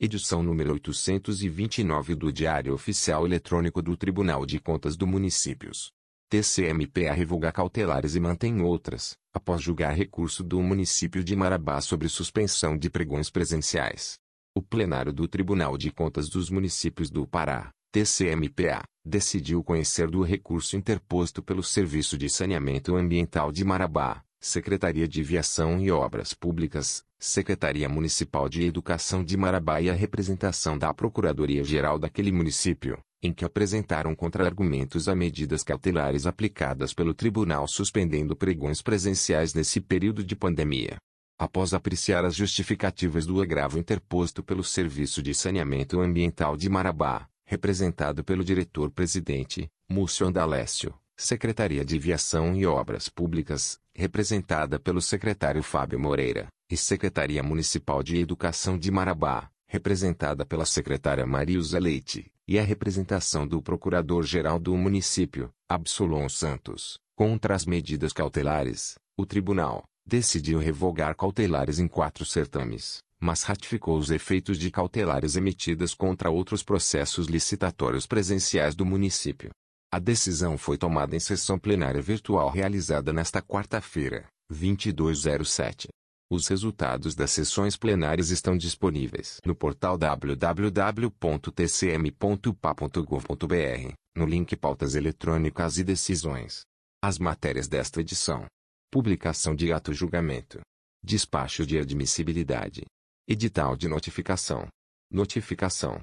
Edição número 829 do Diário Oficial Eletrônico do Tribunal de Contas do Municípios. TCMPA revoga cautelares e mantém outras, após julgar recurso do município de Marabá sobre suspensão de pregões presenciais. O plenário do Tribunal de Contas dos Municípios do Pará, TCMPA, decidiu conhecer do recurso interposto pelo Serviço de Saneamento Ambiental de Marabá, Secretaria de Viação e Obras Públicas, Secretaria Municipal de Educação de Marabá e a representação da Procuradoria-Geral daquele município, em que apresentaram contra-argumentos a medidas cautelares aplicadas pelo tribunal suspendendo pregões presenciais nesse período de pandemia. Após apreciar as justificativas do agravo interposto pelo Serviço de Saneamento Ambiental de Marabá, representado pelo diretor-presidente, Múcio Andalécio, Secretaria de Viação e Obras Públicas, representada pelo secretário Fábio Moreira, e Secretaria Municipal de Educação de Marabá, representada pela secretária Marilza Leite, e a representação do Procurador-Geral do município, Absolon Santos, contra as medidas cautelares, o tribunal decidiu revogar cautelares em quatro certames, mas ratificou os efeitos de cautelares emitidas contra outros processos licitatórios presenciais do município. A decisão foi tomada em sessão plenária virtual realizada nesta quarta-feira, 2207. Os resultados das sessões plenárias estão disponíveis no portal www.tcm.pa.gov.br, no link Pautas Eletrônicas e Decisões. As matérias desta edição: Publicação de ato julgamento, Despacho de admissibilidade, Edital de notificação. Notificação.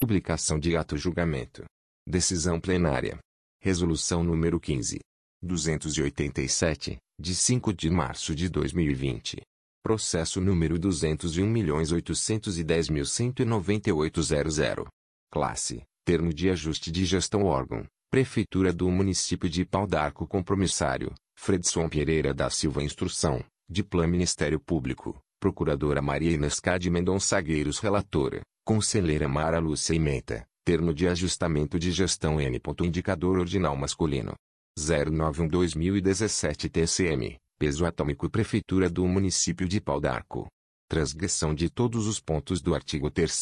Publicação de ato julgamento. Decisão plenária. Resolução número 15. 287, de 5 de março de 2020. Processo número 201.810.198.00. Classe. Termo de ajuste de gestão órgão. Prefeitura do Município de Pau d'Arco Compromissário. Fredson Pereira da Silva Instrução. Diploma Ministério Público. Procuradora Maria Inês Cade Mendonça Gueiros Relatora, Conselheira Mara Lúcia Imenta, Termo de Ajustamento de Gestão N. Indicador Ordinal Masculino. 091-2017 TCM, Peso Atômico Prefeitura do Município de Pau d'Arco. Transgressão de todos os pontos do artigo 3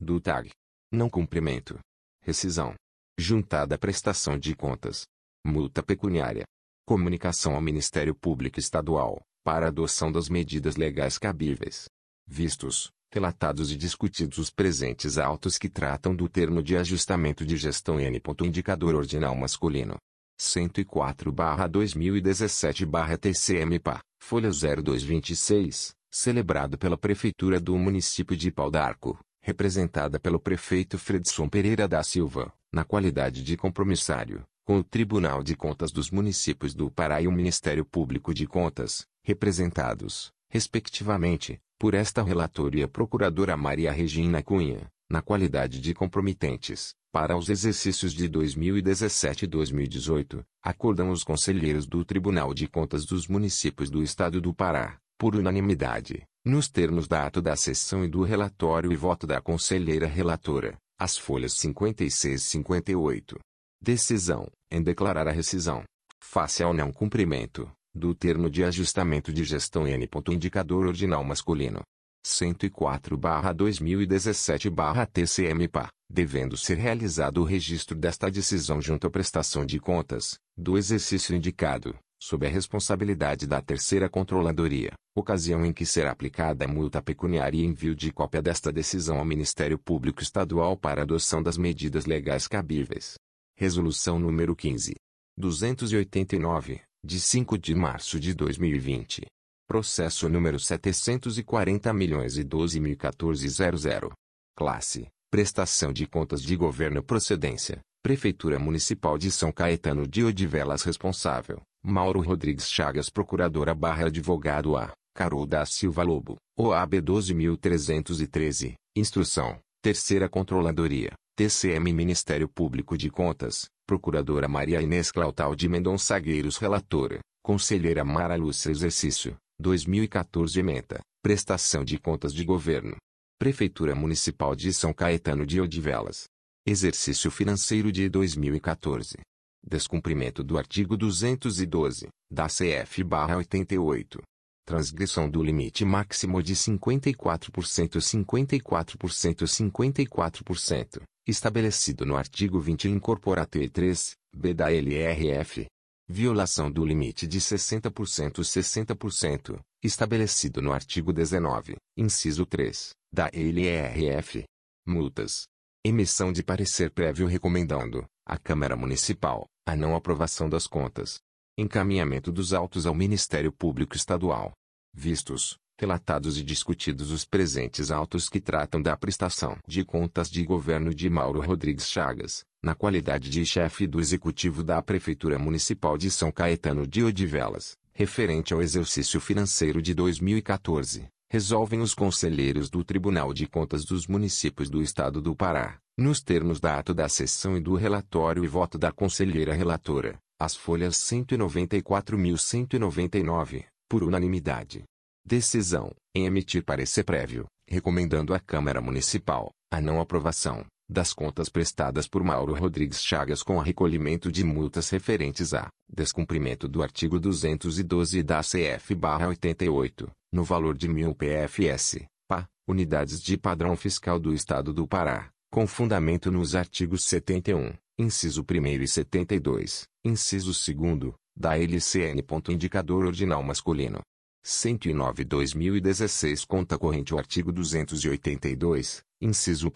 do TAG. Não cumprimento. Rescisão. Juntada prestação de contas. Multa pecuniária. Comunicação ao Ministério Público Estadual para adoção das medidas legais cabíveis. Vistos, relatados e discutidos os presentes autos que tratam do termo de ajustamento de gestão N. Indicador ordinal masculino. 104-2017-TCM-PA, folha 0226, celebrado pela Prefeitura do município de Pau d'Arco, representada pelo prefeito Fredson Pereira da Silva, na qualidade de compromissário, com o Tribunal de Contas dos Municípios do Pará e o Ministério Público de Contas, representados, respectivamente, por esta relatoria Procuradora Maria Regina Cunha, na qualidade de compromitentes, para os exercícios de 2017 e 2018, acordam os conselheiros do Tribunal de Contas dos Municípios do Estado do Pará, por unanimidade, nos termos da ato da sessão e do relatório e voto da conselheira relatora, as folhas 56 e 58. Decisão, em declarar a rescisão, face ao não cumprimento, do termo de ajustamento de gestão N. Indicador ordinal masculino. 104-2017-TCM-PA, devendo ser realizado o registro desta decisão junto à prestação de contas, do exercício indicado, sob a responsabilidade da terceira controladoria, ocasião em que será aplicada a multa pecuniária e envio de cópia desta decisão ao Ministério Público Estadual para adoção das medidas legais cabíveis. Resolução número 15. 289, de 5 de março de 2020. Processo número 740 milhões e 12.014.00. Classe: Prestação de contas de governo procedência. Prefeitura Municipal de São Caetano de Odivelas responsável. Mauro Rodrigues Chagas Procuradora barra Advogado A. Carol da Silva Lobo. OAB 12.313. Instrução. Terceira Controladoria. TCM Ministério Público de Contas. Procuradora Maria Inês Clautal de Mendonça Gueiros Relatora, Conselheira Mara Lúcia Exercício, 2014 Ementa, Prestação de Contas de Governo. Prefeitura Municipal de São Caetano de Odivelas. Exercício Financeiro de 2014. Descumprimento do artigo 212, da CF-88. Transgressão do limite máximo de 54% 54% 54%, estabelecido no artigo 20 incorporate 3, b da LRF. Violação do limite de 60% 60%, estabelecido no artigo 19, inciso 3, da LRF. Multas. Emissão de parecer prévio recomendando, à Câmara Municipal, a não aprovação das contas. Encaminhamento dos autos ao Ministério Público Estadual. Vistos, relatados e discutidos os presentes autos que tratam da prestação de contas de governo de Mauro Rodrigues Chagas, na qualidade de chefe do Executivo da Prefeitura Municipal de São Caetano de Odivelas, referente ao exercício financeiro de 2014, resolvem os conselheiros do Tribunal de Contas dos Municípios do Estado do Pará, nos termos da ato da sessão e do relatório e voto da conselheira relatora, as folhas 194.199, por unanimidade. Decisão, em emitir parecer prévio, recomendando à Câmara Municipal, a não aprovação, das contas prestadas por Mauro Rodrigues Chagas com recolhimento de multas referentes a descumprimento do artigo 212 da CF/88, no valor de mil PFS, PA, unidades de padrão fiscal do Estado do Pará, com fundamento nos artigos 71, inciso 1 e 72, inciso 2, da LCN. Indicador ordinal masculino. 109-2016 Conta corrente O artigo 282, inciso 1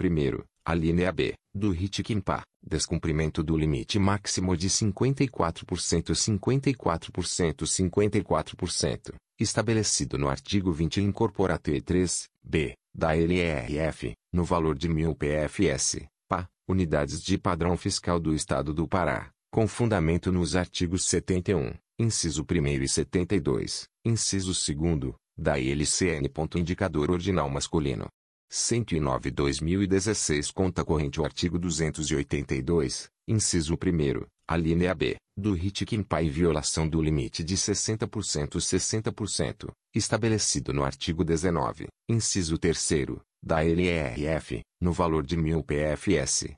a linha B, do RIT-QUIMPA, descumprimento do limite máximo de 54% 54% 54%, estabelecido no artigo 20 incorporate 3, b, da LRF, no valor de 1000 PFS, PA, unidades de padrão fiscal do Estado do Pará, com fundamento nos artigos 71, inciso 1 e 72, inciso 2, da LCN. Indicador ordinal masculino. 109-2016 Conta corrente O artigo 282, inciso 1 a linha B, do RIT Quimpa em violação do limite de 60% 60%, estabelecido no artigo 19, inciso 3 da LRF, no valor de 1000 PFS,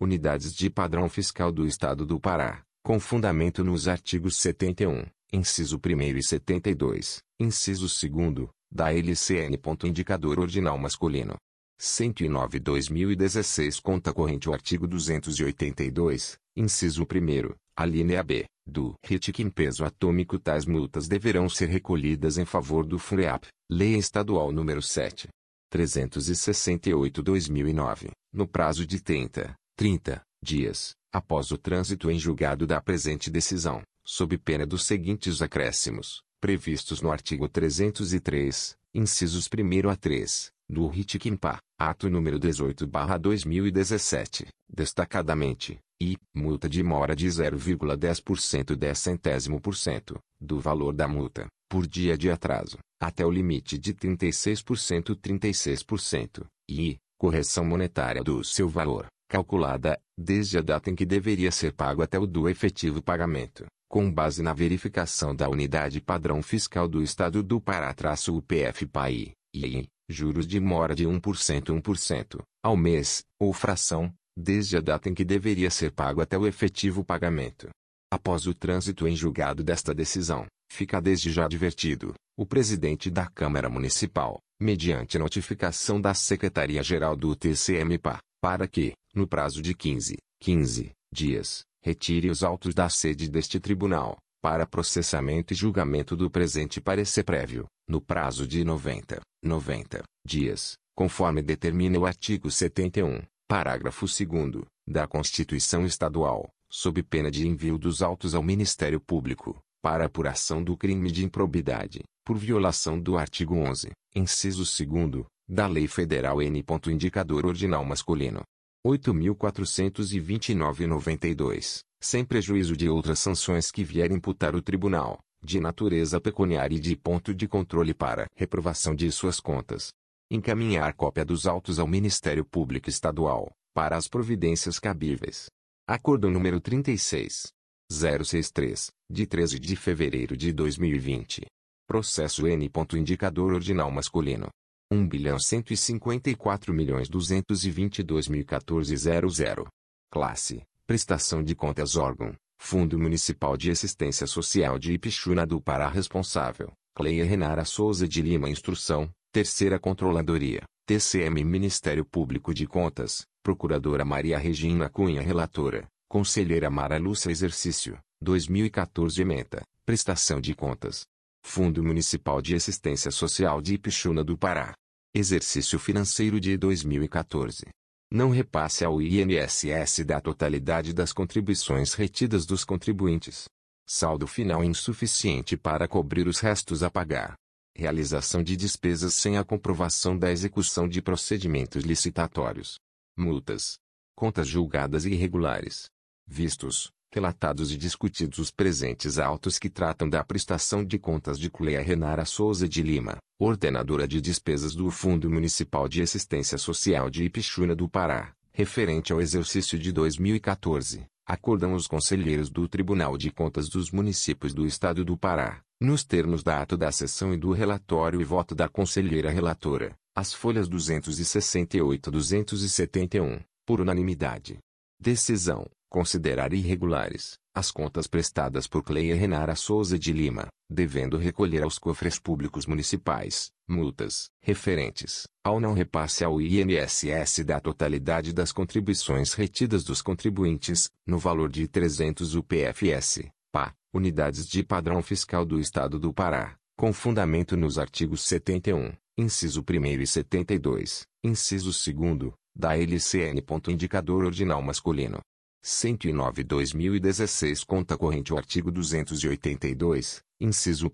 unidades de padrão fiscal do Estado do Pará, com fundamento nos artigos 71, inciso 1 e 72, inciso 2 da LCN. Indicador ordinal masculino. 109-2016 Conta corrente O artigo 282, inciso 1 a linha B, do RIT em peso atômico tais multas deverão ser recolhidas em favor do FUNEAP, Lei Estadual nº 7. 368-2009, no prazo de 30, 30 dias, após o trânsito em julgado da presente decisão, sob pena dos seguintes acréscimos previstos no artigo 303, incisos 1 a 3, do RIT-QUIMPA, ato número 18/2017, destacadamente, e multa de mora de 0,10% 10 centésimo por cento do valor da multa, por dia de atraso, até o limite de 36% 36%, e correção monetária do seu valor, calculada desde a data em que deveria ser pago até o do efetivo pagamento com base na verificação da unidade padrão fiscal do Estado do Pará-UPF-PAI, e juros de mora de 1% 1% ao mês, ou fração, desde a data em que deveria ser pago até o efetivo pagamento. Após o trânsito em julgado desta decisão, fica desde já advertido, o presidente da Câmara Municipal, mediante notificação da Secretaria-Geral do TCM-PA, para que, no prazo de 15, 15 dias, retire os autos da sede deste tribunal, para processamento e julgamento do presente parecer prévio, no prazo de 90, 90 dias, conforme determina o artigo 71, parágrafo 2 da Constituição Estadual, sob pena de envio dos autos ao Ministério Público, para apuração do crime de improbidade, por violação do artigo 11, inciso 2 da Lei Federal N. Indicador ordinal masculino, 8.429,92, sem prejuízo de outras sanções que vier imputar o Tribunal, de natureza pecuniária e de ponto de controle para reprovação de suas contas. Encaminhar cópia dos autos ao Ministério Público Estadual, para as providências cabíveis. Acordo número 36. 063, de 13 de fevereiro de 2020. Processo N. Indicador ordinal masculino. 1 bilhão 154 milhões 222 mil 00. Classe: Prestação de contas órgão: Fundo Municipal de Assistência Social de Ipixuna do Pará responsável, Cleia Renara Souza de Lima Instrução, Terceira Controladoria, TCM Ministério Público de Contas, Procuradora Maria Regina Cunha Relatora, Conselheira Mara Lúcia Exercício, 2014 Ementa, Prestação de Contas. Fundo Municipal de Assistência Social de Ipixuna do Pará. Exercício Financeiro de 2014. Não repasse ao INSS da totalidade das contribuições retidas dos contribuintes. Saldo final insuficiente para cobrir os restos a pagar. Realização de despesas sem a comprovação da execução de procedimentos licitatórios, multas, contas julgadas irregulares, vistos, relatados e discutidos os presentes autos que tratam da prestação de contas de Cleia Renara Souza de Lima, ordenadora de despesas do Fundo Municipal de Assistência Social de Ipixuna do Pará, referente ao exercício de 2014, acordam os conselheiros do Tribunal de Contas dos Municípios do Estado do Pará, nos termos da ato da sessão e do relatório e voto da conselheira relatora, as folhas 268 a 271, por unanimidade. Decisão: considerar irregulares as contas prestadas por Cleia Renara Souza de Lima, devendo recolher aos cofres públicos municipais multas referentes ao não repasse ao INSS da totalidade das contribuições retidas dos contribuintes, no valor de 300 UPFS, PA, unidades de padrão fiscal do Estado do Pará, com fundamento nos artigos 71, inciso 1 e 72, inciso 2, da LCN. Indicador ordinal masculino. 109-2016 Conta corrente O artigo 282, inciso 1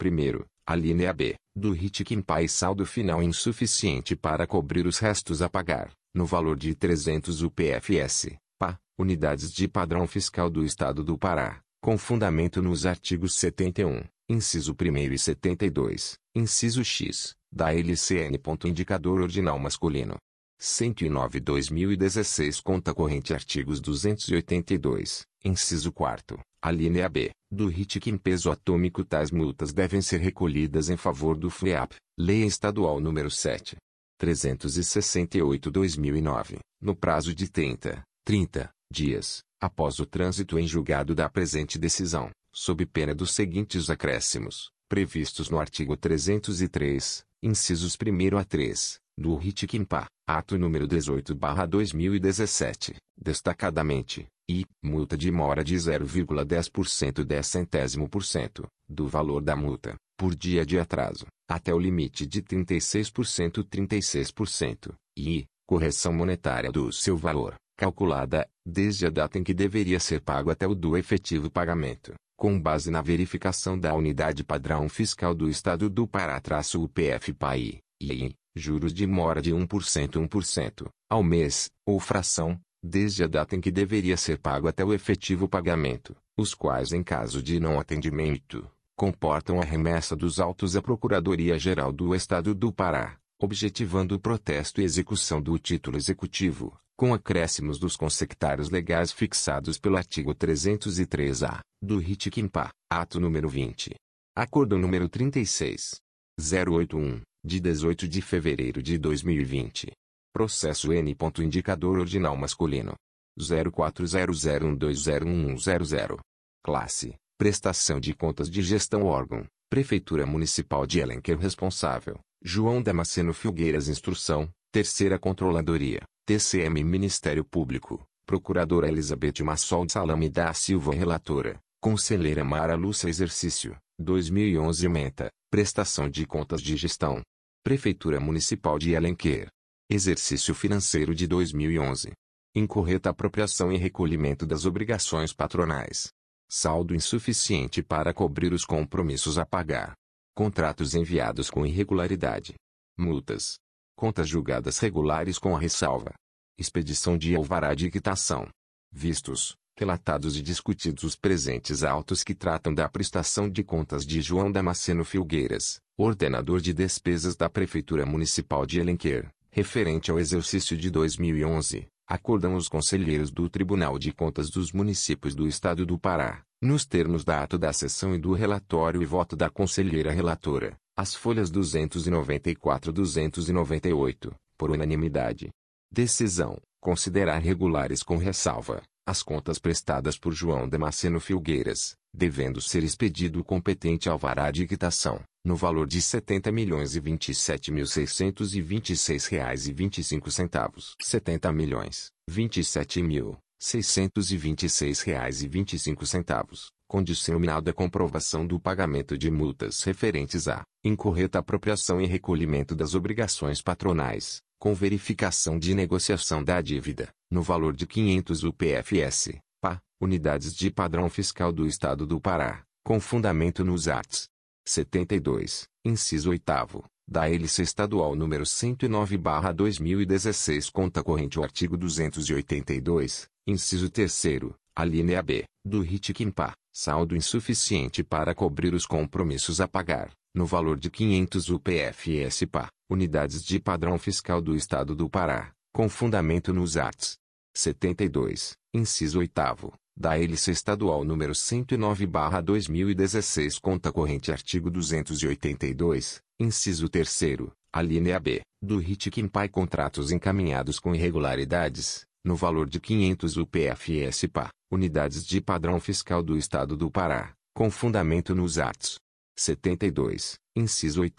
a linha B, do RIT Pai saldo final insuficiente para cobrir os restos a pagar, no valor de 300 UPFS, PA, unidades de padrão fiscal do Estado do Pará, com fundamento nos artigos 71, inciso 1 e 72, inciso X, da LCN. Indicador ordinal masculino. 109-2016 Conta corrente Artigos 282, inciso 4 a linha B, do RIT em peso atômico tais multas devem ser recolhidas em favor do FEAP, Lei Estadual nº 7. 368-2009, no prazo de 30, 30 dias, após o trânsito em julgado da presente decisão, sob pena dos seguintes acréscimos, previstos no artigo 303, incisos 1 a 3, do RIT Quimpa, ato número 18/2017, destacadamente, e multa de mora de 0,10% 10 centésimo por cento do valor da multa, por dia de atraso, até o limite de 36% 36%, e correção monetária do seu valor, calculada, desde a data em que deveria ser pago até o do efetivo pagamento, com base na verificação da unidade padrão fiscal do Estado do Pará-UPF-PAI, e juros de mora de 1% 1%, ao mês, ou fração, desde a data em que deveria ser pago até o efetivo pagamento, os quais em caso de não atendimento, comportam a remessa dos autos à Procuradoria-Geral do Estado do Pará, objetivando o protesto e execução do título executivo, com acréscimos dos consectários legais fixados pelo artigo 303-A, do RIT Quimpa, ato número 20. Acordo número 36. 081, de 18 de fevereiro de 2020. Processo N. Indicador ordinal masculino. 0400120100. Classe. Prestação de contas de gestão órgão. Prefeitura Municipal de Elenquer responsável. João Damasceno Filgueiras Instrução. Terceira Controladoria. TCM Ministério Público, Procuradora Elizabeth Massol Salame da Silva Relatora, Conselheira Mara Lúcia Exercício, 2011 Meta, Prestação de Contas de Gestão. Prefeitura Municipal de Alenquer. Exercício Financeiro de 2011. Incorreta apropriação e recolhimento das obrigações patronais. Saldo insuficiente para cobrir os compromissos a pagar. Contratos enviados com irregularidade. Multas contas julgadas regulares com a ressalva. Expedição de alvará de quitação. Vistos, relatados e discutidos os presentes autos que tratam da prestação de contas de João Damasceno Filgueiras, ordenador de despesas da Prefeitura Municipal de Elenquer, referente ao exercício de 2011, acordam os conselheiros do Tribunal de Contas dos Municípios do Estado do Pará, nos termos da ato da sessão e do relatório e voto da conselheira relatora, as folhas 294 298, por unanimidade. Decisão: considerar regulares com ressalva as contas prestadas por João Damasceno Filgueiras, devendo ser expedido o competente alvará de quitação, no valor de R$ 70 milhões e reais e 25 centavos. 70 milhões, 27 mil, 626 reais e 25 centavos, condicionado à comprovação do pagamento de multas referentes à incorreta apropriação e recolhimento das obrigações patronais, com verificação de negociação da dívida, no valor de 500 UPFS, PA, unidades de padrão fiscal do Estado do Pará, com fundamento nos arts. 72, inciso 8 da hélice estadual número 109/2016 conta corrente o artigo 282, inciso 3 a linha B, do RIT-QUIMPA, saldo insuficiente para cobrir os compromissos a pagar, no valor de 500 UPFS-PA, unidades de padrão fiscal do Estado do Pará, com fundamento nos arts. 72, inciso 8 da hélice estadual número 109/2016 conta corrente artigo 282, inciso 3 a linha B, do RIT Quimpai contratos encaminhados com irregularidades, no valor de 500 UPFS-PA, unidades de padrão fiscal do Estado do Pará, com fundamento nos atos. 72, inciso 8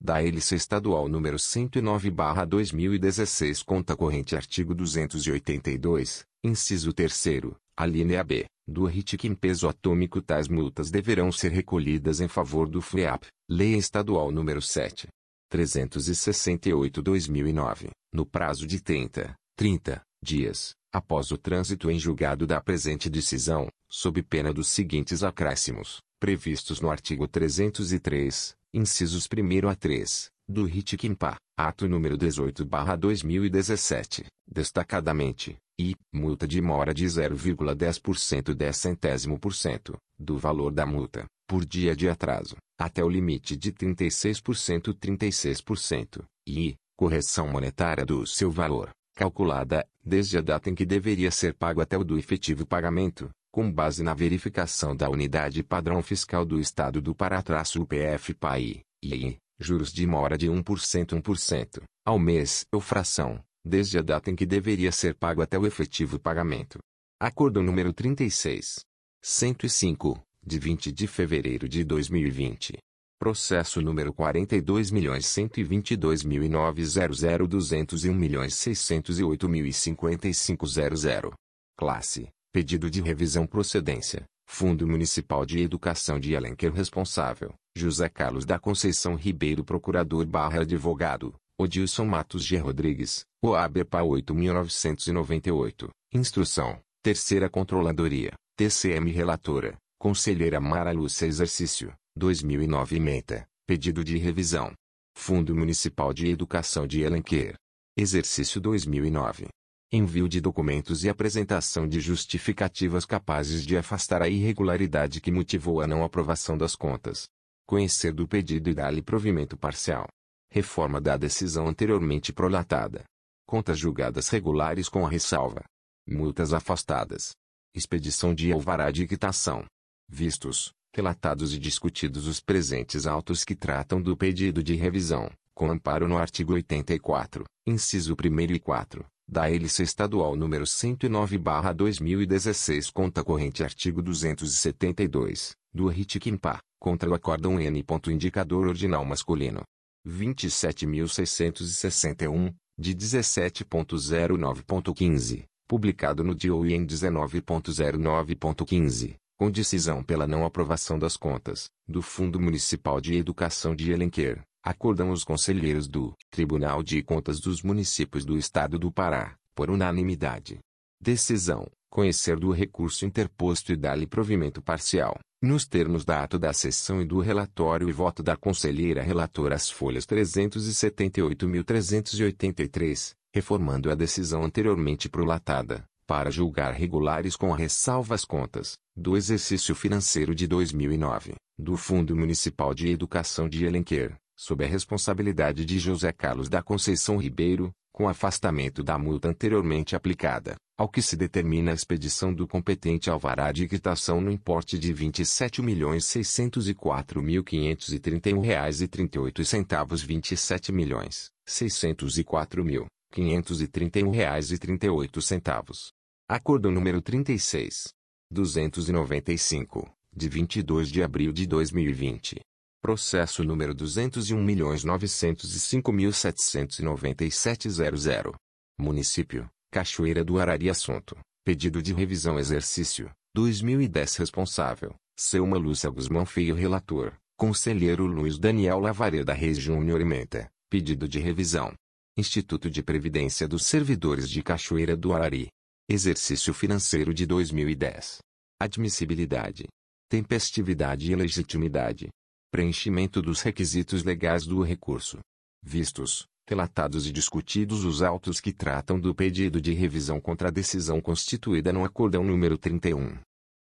da hélice estadual número 109/2016 conta corrente artigo 282, inciso 3 a linha B, do RIT em peso atômico tais multas deverão ser recolhidas em favor do FREAP, Lei Estadual número 7. 368-2009, no prazo de 30, 30 dias, após o trânsito em julgado da presente decisão, sob pena dos seguintes acréscimos, previstos no artigo 303, incisos 1 a 3, do RIT Quimpa, ato número 18/2017, destacadamente, e multa de mora de 0,10% 10 centésimo por cento do valor da multa, por dia de atraso, até o limite de 36% 36%, e correção monetária do seu valor, calculada, desde a data em que deveria ser pago até o do efetivo pagamento, com base na verificação da unidade padrão fiscal do Estado do Pará-UPF-PAI, e juros de mora de 1% 1%, ao mês ou fração, desde a data em que deveria ser pago até o efetivo pagamento. Acordo número 36. 105, de 20 de fevereiro de 2020. Processo número 42.122.900.201.608.055.00. Classe Pedido de revisão procedência. Fundo Municipal de Educação de Alenquer responsável. José Carlos da Conceição Ribeiro Procurador barra Advogado. Odilson Matos G. Rodrigues. OABPA 8.998. Instrução. Terceira Controladoria. TCM Relatora. Conselheira Mara Lúcia Exercício. 2009 Meta. Pedido de revisão. Fundo Municipal de Educação de Alenquer. Exercício 2009 envio de documentos e apresentação de justificativas capazes de afastar a irregularidade que motivou a não aprovação das contas. Conhecer do pedido e dar-lhe provimento parcial. Reforma da decisão anteriormente prolatada. Contas julgadas regulares com a ressalva. Multas afastadas. Expedição de alvará de quitação. Vistos, relatados e discutidos os presentes autos que tratam do pedido de revisão, com amparo no artigo 84, inciso 1 e 4 da hélice estadual número 109/2016 conta corrente artigo 272, do RIT-QUIMPA, contra o acórdão N. Indicador ordinal masculino. 27.661, de 17.09.15, publicado no DIOI em 19.09.15, com decisão pela não aprovação das contas, do Fundo Municipal de Educação de Elenquer, acordam os conselheiros do Tribunal de Contas dos Municípios do Estado do Pará, por unanimidade. Decisão: conhecer do recurso interposto e dar-lhe provimento parcial, nos termos da ato da sessão e do relatório e voto da conselheira relatora às folhas 378.383, reformando a decisão anteriormente prolatada, para julgar regulares com a ressalva as contas, do exercício financeiro de 2009, do Fundo Municipal de Educação de Elenquer, sob a responsabilidade de José Carlos da Conceição Ribeiro, com afastamento da multa anteriormente aplicada, ao que se determina a expedição do competente alvará de quitação no importe de 27.604.531,38 reais e 27.604.531 reais e 38 centavos. Acordo número 36. 295 de 22 de abril de 2020. Processo número 201.905.797.00. Município, Cachoeira do Arari Assunto, pedido de revisão exercício, 2010 Responsável, Selma Lúcia Guzmão Feio Relator, Conselheiro Luiz Daniel Lavareda Reis Júnior Ementa, pedido de revisão. Instituto de Previdência dos Servidores de Cachoeira do Arari. Exercício financeiro de 2010. Admissibilidade. Tempestividade e legitimidade. Preenchimento dos requisitos legais do recurso. Vistos, relatados e discutidos os autos que tratam do pedido de revisão contra a decisão constituída no Acordão número 31.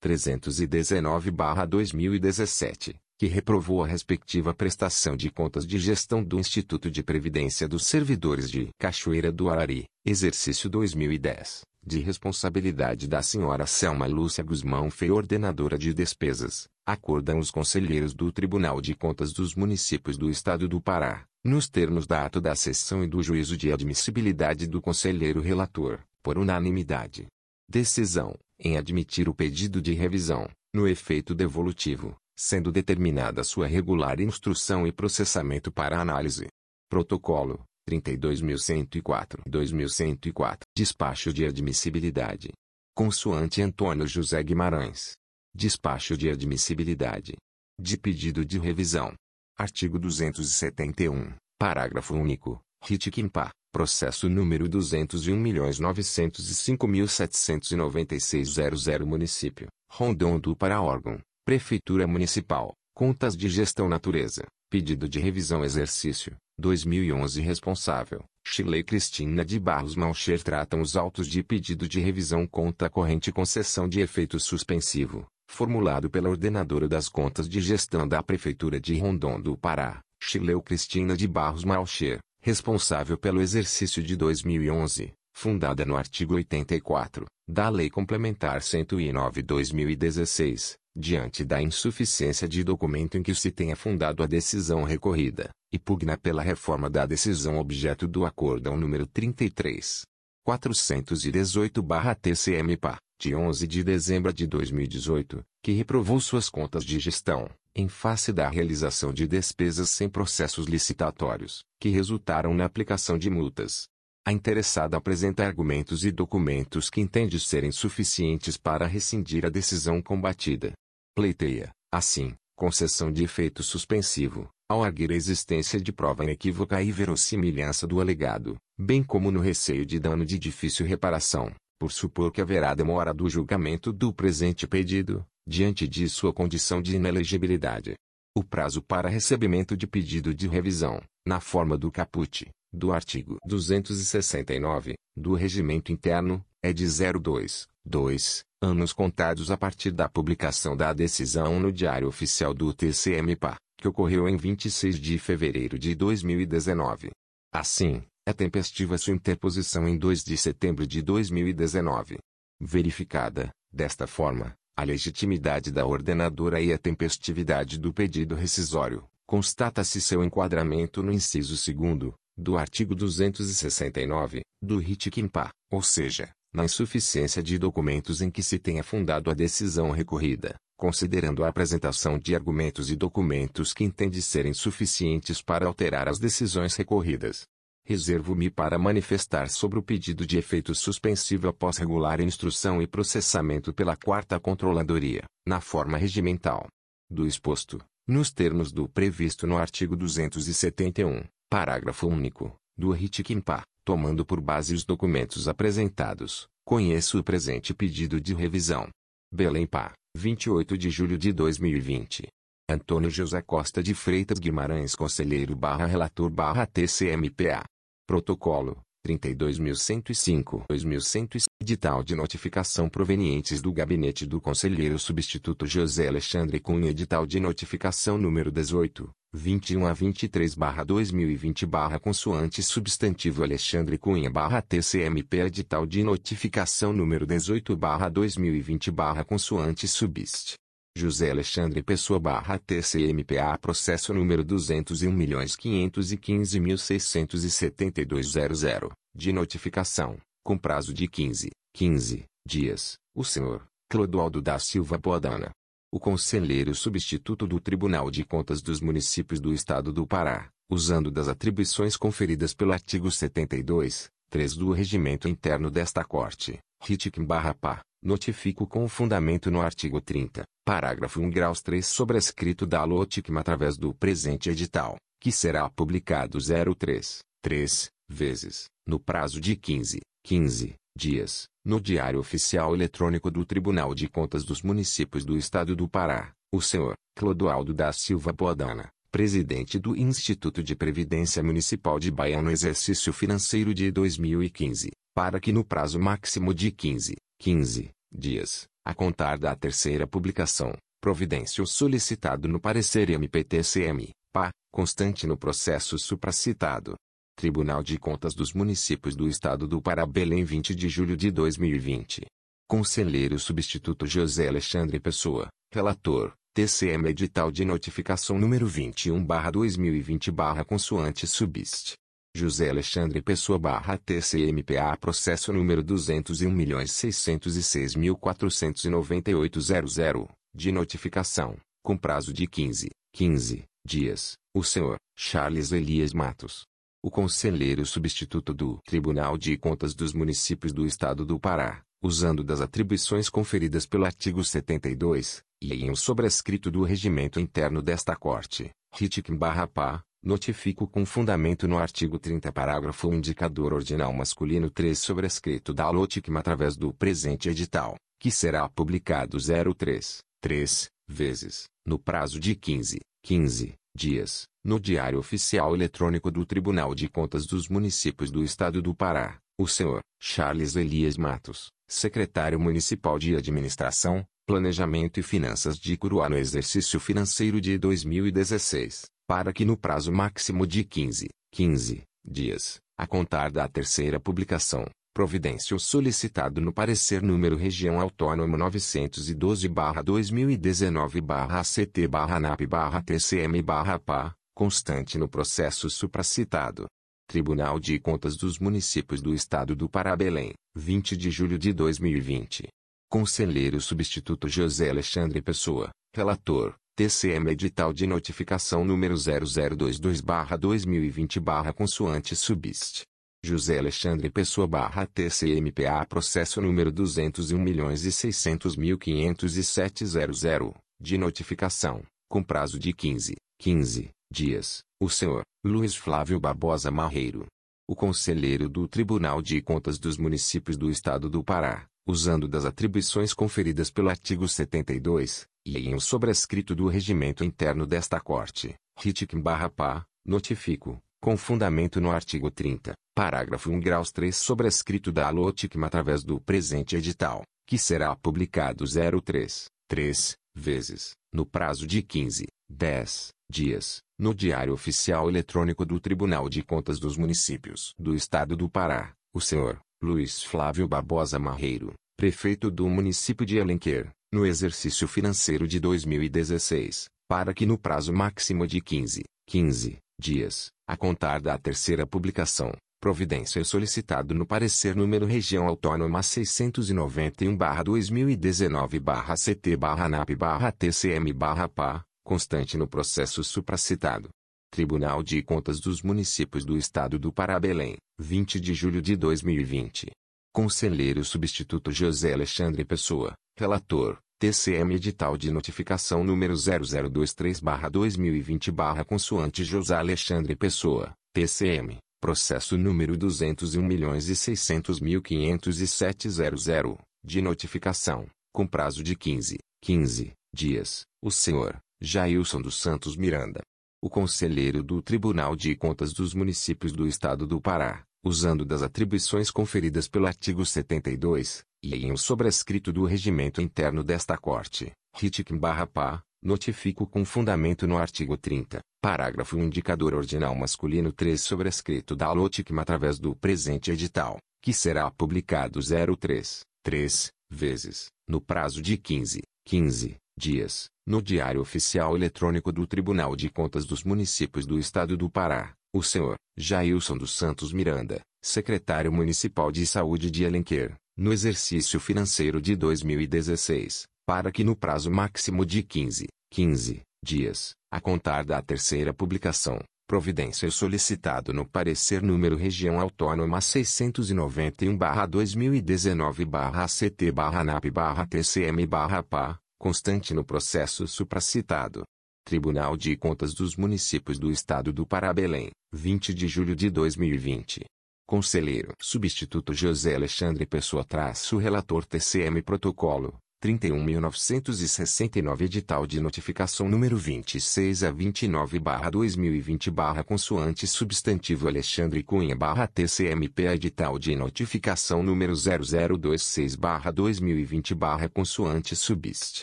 319-2017, que reprovou a respectiva prestação de contas de gestão do Instituto de Previdência dos Servidores de Cachoeira do Arari, exercício 2010 de responsabilidade da senhora Selma Lúcia Guzmão Feio ordenadora de despesas, acordam os conselheiros do Tribunal de Contas dos Municípios do Estado do Pará, nos termos da ato da sessão e do juízo de admissibilidade do conselheiro relator, por unanimidade. Decisão, em admitir o pedido de revisão, no efeito devolutivo, sendo determinada sua regular instrução e processamento para análise. Protocolo, 32.104. 2104. Despacho de admissibilidade. Consoante Antônio José Guimarães. Despacho de admissibilidade. De pedido de revisão. Artigo 271. Parágrafo único. Ritquimpa. Processo número 201.905.796.00 Município. Rondon do para órgão. Prefeitura Municipal. Contas de Gestão Natureza. Pedido de revisão exercício. 2011 responsável, Chile Cristina de Barros Malcher tratam os autos de pedido de revisão contra a corrente concessão de efeito suspensivo, formulado pela ordenadora das contas de gestão da Prefeitura de Rondon do Pará, Chile Cristina de Barros Malcher, responsável pelo exercício de 2011, fundada no artigo 84, da Lei Complementar 109-2016, diante da insuficiência de documento em que se tenha fundado a decisão recorrida, e pugna pela reforma da decisão objeto do Acórdão número 33. 418-TCM-PA, de 11 de dezembro de 2018, que reprovou suas contas de gestão, em face da realização de despesas sem processos licitatórios, que resultaram na aplicação de multas. A interessada apresenta argumentos e documentos que entende serem suficientes para rescindir a decisão combatida. Pleiteia, assim, concessão de efeito suspensivo, ao arguir a existência de prova inequívoca e verossimilhança do alegado, bem como no receio de dano de difícil reparação, por supor que haverá demora do julgamento do presente pedido, diante de sua condição de inelegibilidade. O prazo para recebimento de pedido de revisão, na forma do caput, do artigo 269, do Regimento Interno, é de 02, 2, anos contados a partir da publicação da decisão no Diário Oficial do TCM-PA que ocorreu em 26 de fevereiro de 2019. Assim, é tempestiva sua interposição em 2 de setembro de 2019. Verificada, desta forma, a legitimidade da ordenadora e a tempestividade do pedido rescisório, constata-se seu enquadramento no inciso 2 do artigo 269, do RIT-QUIMPA, ou seja, na insuficiência de documentos em que se tenha fundado a decisão recorrida, considerando a apresentação de argumentos e documentos que entende serem suficientes para alterar as decisões recorridas. Reservo-me para manifestar sobre o pedido de efeito suspensivo após regular instrução e processamento pela Quarta Controladoria, na forma regimental. Do exposto, nos termos do previsto no artigo 271, parágrafo único, do RIT-QUIMPA, tomando por base os documentos apresentados, conheço o presente pedido de revisão. Belém Pá. 28 de julho de 2020. Antônio José Costa de Freitas Guimarães Conselheiro barra Relator barra TCMPA. Protocolo, 32.105 2105 Edital de notificação provenientes do Gabinete do Conselheiro Substituto José Alexandre Cunha Edital de notificação número 18, 21 a 23 barra 2020 barra consoante substantivo Alexandre Cunha barra TCMP edital de notificação número 18 barra 2020 barra consoante subst. José Alexandre Pessoa barra TCMPA processo número 201.515.672.00, de notificação, com prazo de 15, 15 dias, o senhor, Clodoaldo da Silva Podana, O conselheiro substituto do Tribunal de Contas dos Municípios do Estado do Pará, usando das atribuições conferidas pelo artigo 72, 3 do Regimento Interno desta Corte, RITIC-PA, notifico com fundamento no artigo 30, parágrafo 1 graus 3 sobrescrito da LOTICM através do presente edital, que será publicado 03, 3, vezes, no prazo de 15, 15 dias, no Diário Oficial Eletrônico do Tribunal de Contas dos Municípios do Estado do Pará, o senhor Clodoaldo da Silva Boadana, presidente do Instituto de Previdência Municipal de Bahia no exercício financeiro de 2015, para que no prazo máximo de 15, 15 dias, a contar da terceira publicação, providência solicitado no parecer MPTCM, PA, constante no processo supracitado, Tribunal de Contas dos Municípios do Estado do Pará Belém 20 de julho de 2020. Conselheiro Substituto José Alexandre Pessoa, Relator, TCM Edital de Notificação número 21-2020 consoante subist. José Alexandre Pessoa barra TCMPA processo número 201.606.498.00, de notificação, com prazo de 15, 15 dias, o senhor Charles Elias Matos, o conselheiro substituto do Tribunal de Contas dos Municípios do Estado do Pará, usando das atribuições conferidas pelo artigo 72, e em um sobrescrito do regimento interno desta Corte, RITIC-PA, notifico com fundamento no artigo 30 parágrafo 1 indicador ordinal masculino 3 sobrescrito da LOTICM através do presente edital, que será publicado 03, 3, vezes, no prazo de 15, 15 dias, no Diário Oficial Eletrônico do Tribunal de Contas dos Municípios do Estado do Pará, o senhor Charles Elias Matos, secretário municipal de Administração, Planejamento e Finanças de Curuá no exercício financeiro de 2016, para que no prazo máximo de 15, 15 dias, a contar da terceira publicação, providência solicitado no parecer número Região Autônoma 912-2019-ACT-NAP-TCM-PA, constante no processo supracitado. Tribunal de Contas dos Municípios do Estado do Pará Belém, 20 de julho de 2020. Conselheiro Substituto José Alexandre Pessoa, Relator, TCM Edital de Notificação número 0022-2020- consoante subist. José Alexandre Pessoa barra TCMPA processo número 201.600.507.00, de notificação, com prazo de 15, 15 dias, o senhor Luiz Flávio Barbosa Marreiro. O conselheiro do Tribunal de Contas dos Municípios do Estado do Pará, usando das atribuições conferidas pelo artigo 72, e em um sobrescrito do regimento interno desta Corte, RITIC-PA, notifico, com fundamento no artigo 30, parágrafo 1 graus 3 sobrescrito da ALOTICM através do presente edital, que será publicado 03, 3, vezes, no prazo de 15, 10 dias, no Diário Oficial Eletrônico do Tribunal de Contas dos Municípios do Estado do Pará, o senhor Luiz Flávio Barbosa Marreiro, prefeito do município de Alenquer, no exercício financeiro de 2016, para que no prazo máximo de 15, 15 dias, a contar da terceira publicação, providência solicitado no parecer número Região Autônoma 690-2019-CT-NAP-TCM-PA, constante no processo supracitado. Tribunal de Contas dos Municípios do Estado do Pará Belém, 20 de julho de 2020. Conselheiro Substituto José Alexandre Pessoa, Relator, TCM Edital de Notificação número 0023-2020- consoante José Alexandre Pessoa, TCM, processo número 201.600.507.00, de notificação, com prazo de 15, 15 dias, o senhor Jailson dos Santos Miranda. O conselheiro do Tribunal de Contas dos Municípios do Estado do Pará, usando das atribuições conferidas pelo artigo 72, e em um sobrescrito do regimento interno desta Corte, RITIC-PA, notifico com fundamento no artigo 30, parágrafo 1 indicador ordinal masculino 3 sobrescrito da LOTICM através do presente edital, que será publicado 03, 3, vezes, no prazo de 15, 15 dias, no Diário Oficial Eletrônico do Tribunal de Contas dos Municípios do Estado do Pará, o senhor Jailson dos Santos Miranda, secretário municipal de saúde de Alenquer, no exercício financeiro de 2016, para que no prazo máximo de 15, 15 dias, a contar da terceira publicação, providência solicitado no parecer número região autônoma 690-2019-ACT-NAP-TCM-PA, constante no processo supracitado. Tribunal de Contas dos Municípios do Estado do Pará Belém, 20 de julho de 2020. Conselheiro Substituto José Alexandre Pessoa traço Relator TCM Protocolo 31.969 Edital de Notificação número 26 a 29 barra 2020 barra consoante substantivo Alexandre Cunha barra TCMP Edital de Notificação número 0026 barra 2020 barra consoante subst.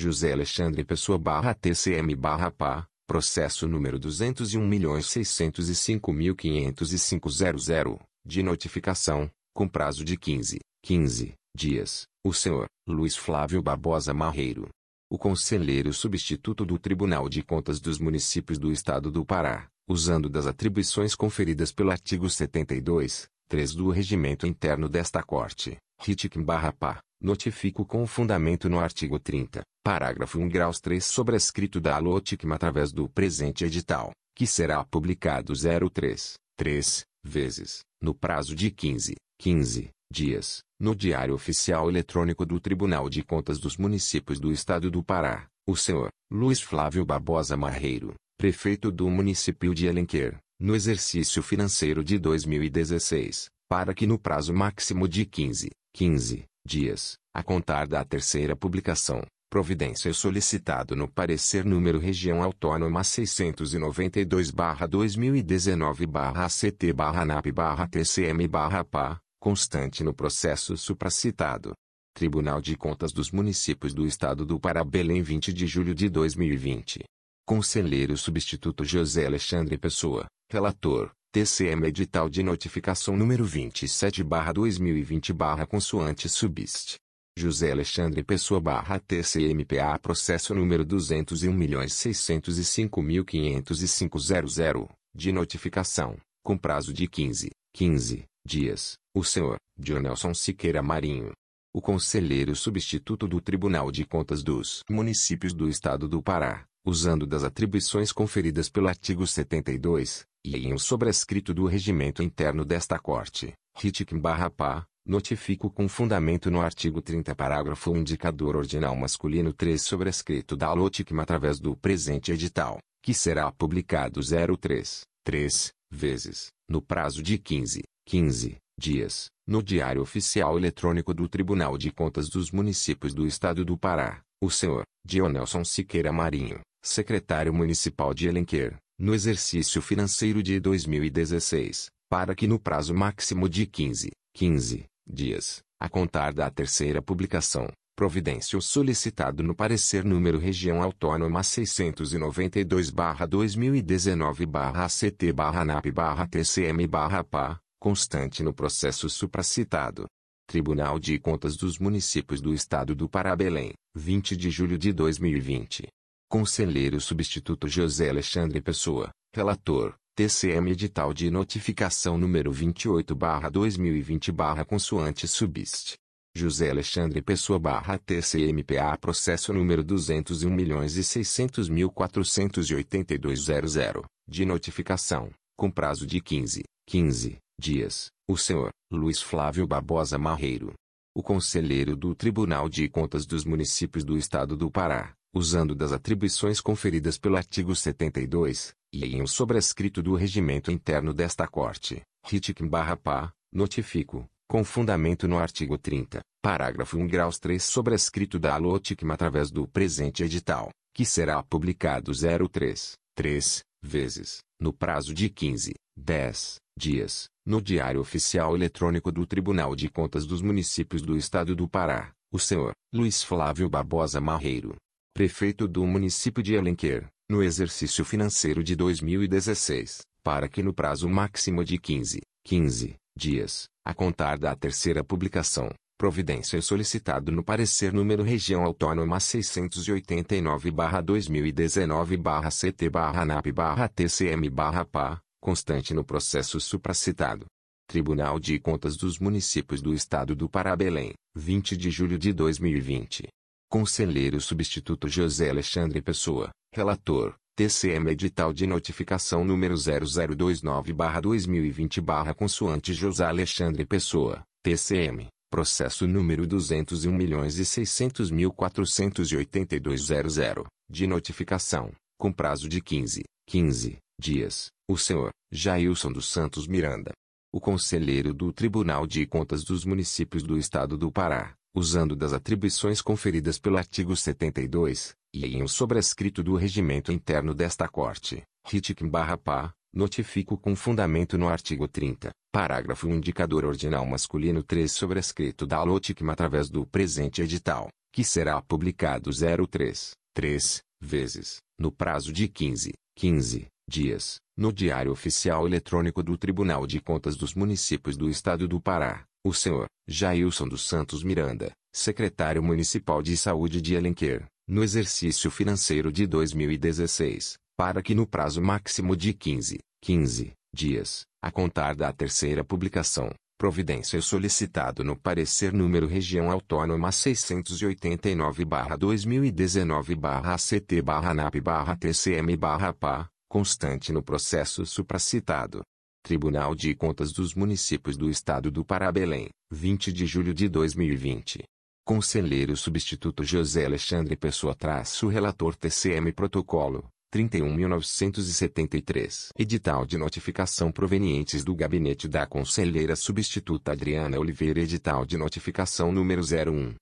José Alexandre Pessoa barra TCM barra PA, processo número 201.605.505.00, de notificação, com prazo de 15, 15 dias, o senhor Luiz Flávio Barbosa Marreiro. O conselheiro substituto do Tribunal de Contas dos Municípios do Estado do Pará, usando das atribuições conferidas pelo artigo 72, 3 do Regimento Interno desta Corte, RITIC-PA, notifico com fundamento no artigo 30, parágrafo 1 graus 3 sobrescrito da ALOTICM através do presente edital, que será publicado 03, 3, vezes, no prazo de 15, 15 dias, no Diário Oficial Eletrônico do Tribunal de Contas dos Municípios do Estado do Pará, o senhor Luiz Flávio Barbosa Marreiro, prefeito do município de Alenquer, no exercício financeiro de 2016, para que no prazo máximo de 15, 15 dias, a contar da terceira publicação, providência solicitado no parecer número região autônoma 692-2019-ACT-NAP-TCM-PA, constante no processo supracitado. Tribunal de Contas dos Municípios do Estado do Pará Belém 20 de julho de 2020. Conselheiro Substituto José Alexandre Pessoa, Relator, TCM Edital de Notificação número 27-2020- consoante subist. José Alexandre Pessoa barra TCMPA processo número 201.605.505.00, de notificação, com prazo de 15, 15 dias, o senhor Dionelson Siqueira Marinho. O conselheiro substituto do Tribunal de Contas dos Municípios do Estado do Pará, usando das atribuições conferidas pelo artigo 72, e em um sobrescrito do regimento interno desta Corte, RITIC-PA, Notifico com fundamento no artigo 30 parágrafo 1 indicador ordinal masculino 3 sobrescrito da LOTICM através do presente edital, que será publicado 03, 3, vezes, no prazo de 15, 15 dias, no Diário Oficial Eletrônico do Tribunal de Contas dos Municípios do Estado do Pará, o senhor Dionelson Siqueira Marinho, secretário municipal de Alenquer, no exercício financeiro de 2016, para que no prazo máximo de 15, 15 dias, a contar da terceira publicação, providência solicitado no parecer número região autônoma 692-2019-ACT-NAP-TCM-PA, constante no processo supracitado. Tribunal de Contas dos Municípios do Estado do Pará Belém, 20 de julho de 2020. Conselheiro Substituto José Alexandre Pessoa, Relator, TCM Edital de Notificação número 28-2020- consoante subist. José Alexandre Pessoa barra TCMPA processo número 201.600.482.00, de notificação, com prazo de 15, 15 dias, o senhor Luiz Flávio Barbosa Marreiro. O conselheiro do Tribunal de Contas dos Municípios do Estado do Pará, usando das atribuições conferidas pelo artigo 72, e em um sobrescrito do regimento interno desta Corte, RITIC-PA, notifico, com fundamento no artigo 30, parágrafo 1 graus 3 sobrescrito da ALOTICM através do presente edital, que será publicado 03, 3, vezes, no prazo de 15, 10 dias, no Diário Oficial Eletrônico do Tribunal de Contas dos Municípios do Estado do Pará, o senhor Luiz Flávio Barbosa Marreiro, prefeito do município de Alenquer, no exercício financeiro de 2016, para que no prazo máximo de 15, 15 dias, a contar da terceira publicação, providência solicitado no parecer número região autônoma 689-2019-CT-NAP-TCM-PA, constante no processo supracitado. Tribunal de Contas dos Municípios do Estado do Pará Belém, 20 de julho de 2020. Conselheiro Substituto José Alexandre Pessoa, Relator, TCM Edital de Notificação número 0029-2020- Consoante José Alexandre Pessoa, TCM, Processo número 201.600.482.00, de notificação, com prazo de 15, 15 dias, o senhor Jailson dos Santos Miranda. O conselheiro do Tribunal de Contas dos Municípios do Estado do Pará, usando das atribuições conferidas pelo artigo 72, e em um sobrescrito do regimento interno desta Corte, RITIC-PA, notifico com fundamento no artigo 30, parágrafo indicador ordinal masculino 3 sobrescrito da LOTICMA através do presente edital, que será publicado 03, 3, vezes, no prazo de 15, 15 dias, no Diário Oficial Eletrônico do Tribunal de Contas dos Municípios do Estado do Pará, o senhor Jailson dos Santos Miranda, secretário municipal de saúde de Alenquer, no exercício financeiro de 2016, para que no prazo máximo de 15, 15 dias, a contar da terceira publicação, providência solicitado no parecer número região autônoma 689-2019-ACT-NAP-TCM-PA, constante no processo supracitado. Tribunal de Contas dos Municípios do Estado do Pará Belém, 20 de julho de 2020. Conselheiro Substituto José Alexandre Pessoa traço Relator TCM Protocolo, 31.973. Edital de notificação provenientes do Gabinete da Conselheira Substituta Adriana Oliveira Edital de notificação número 01,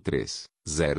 03,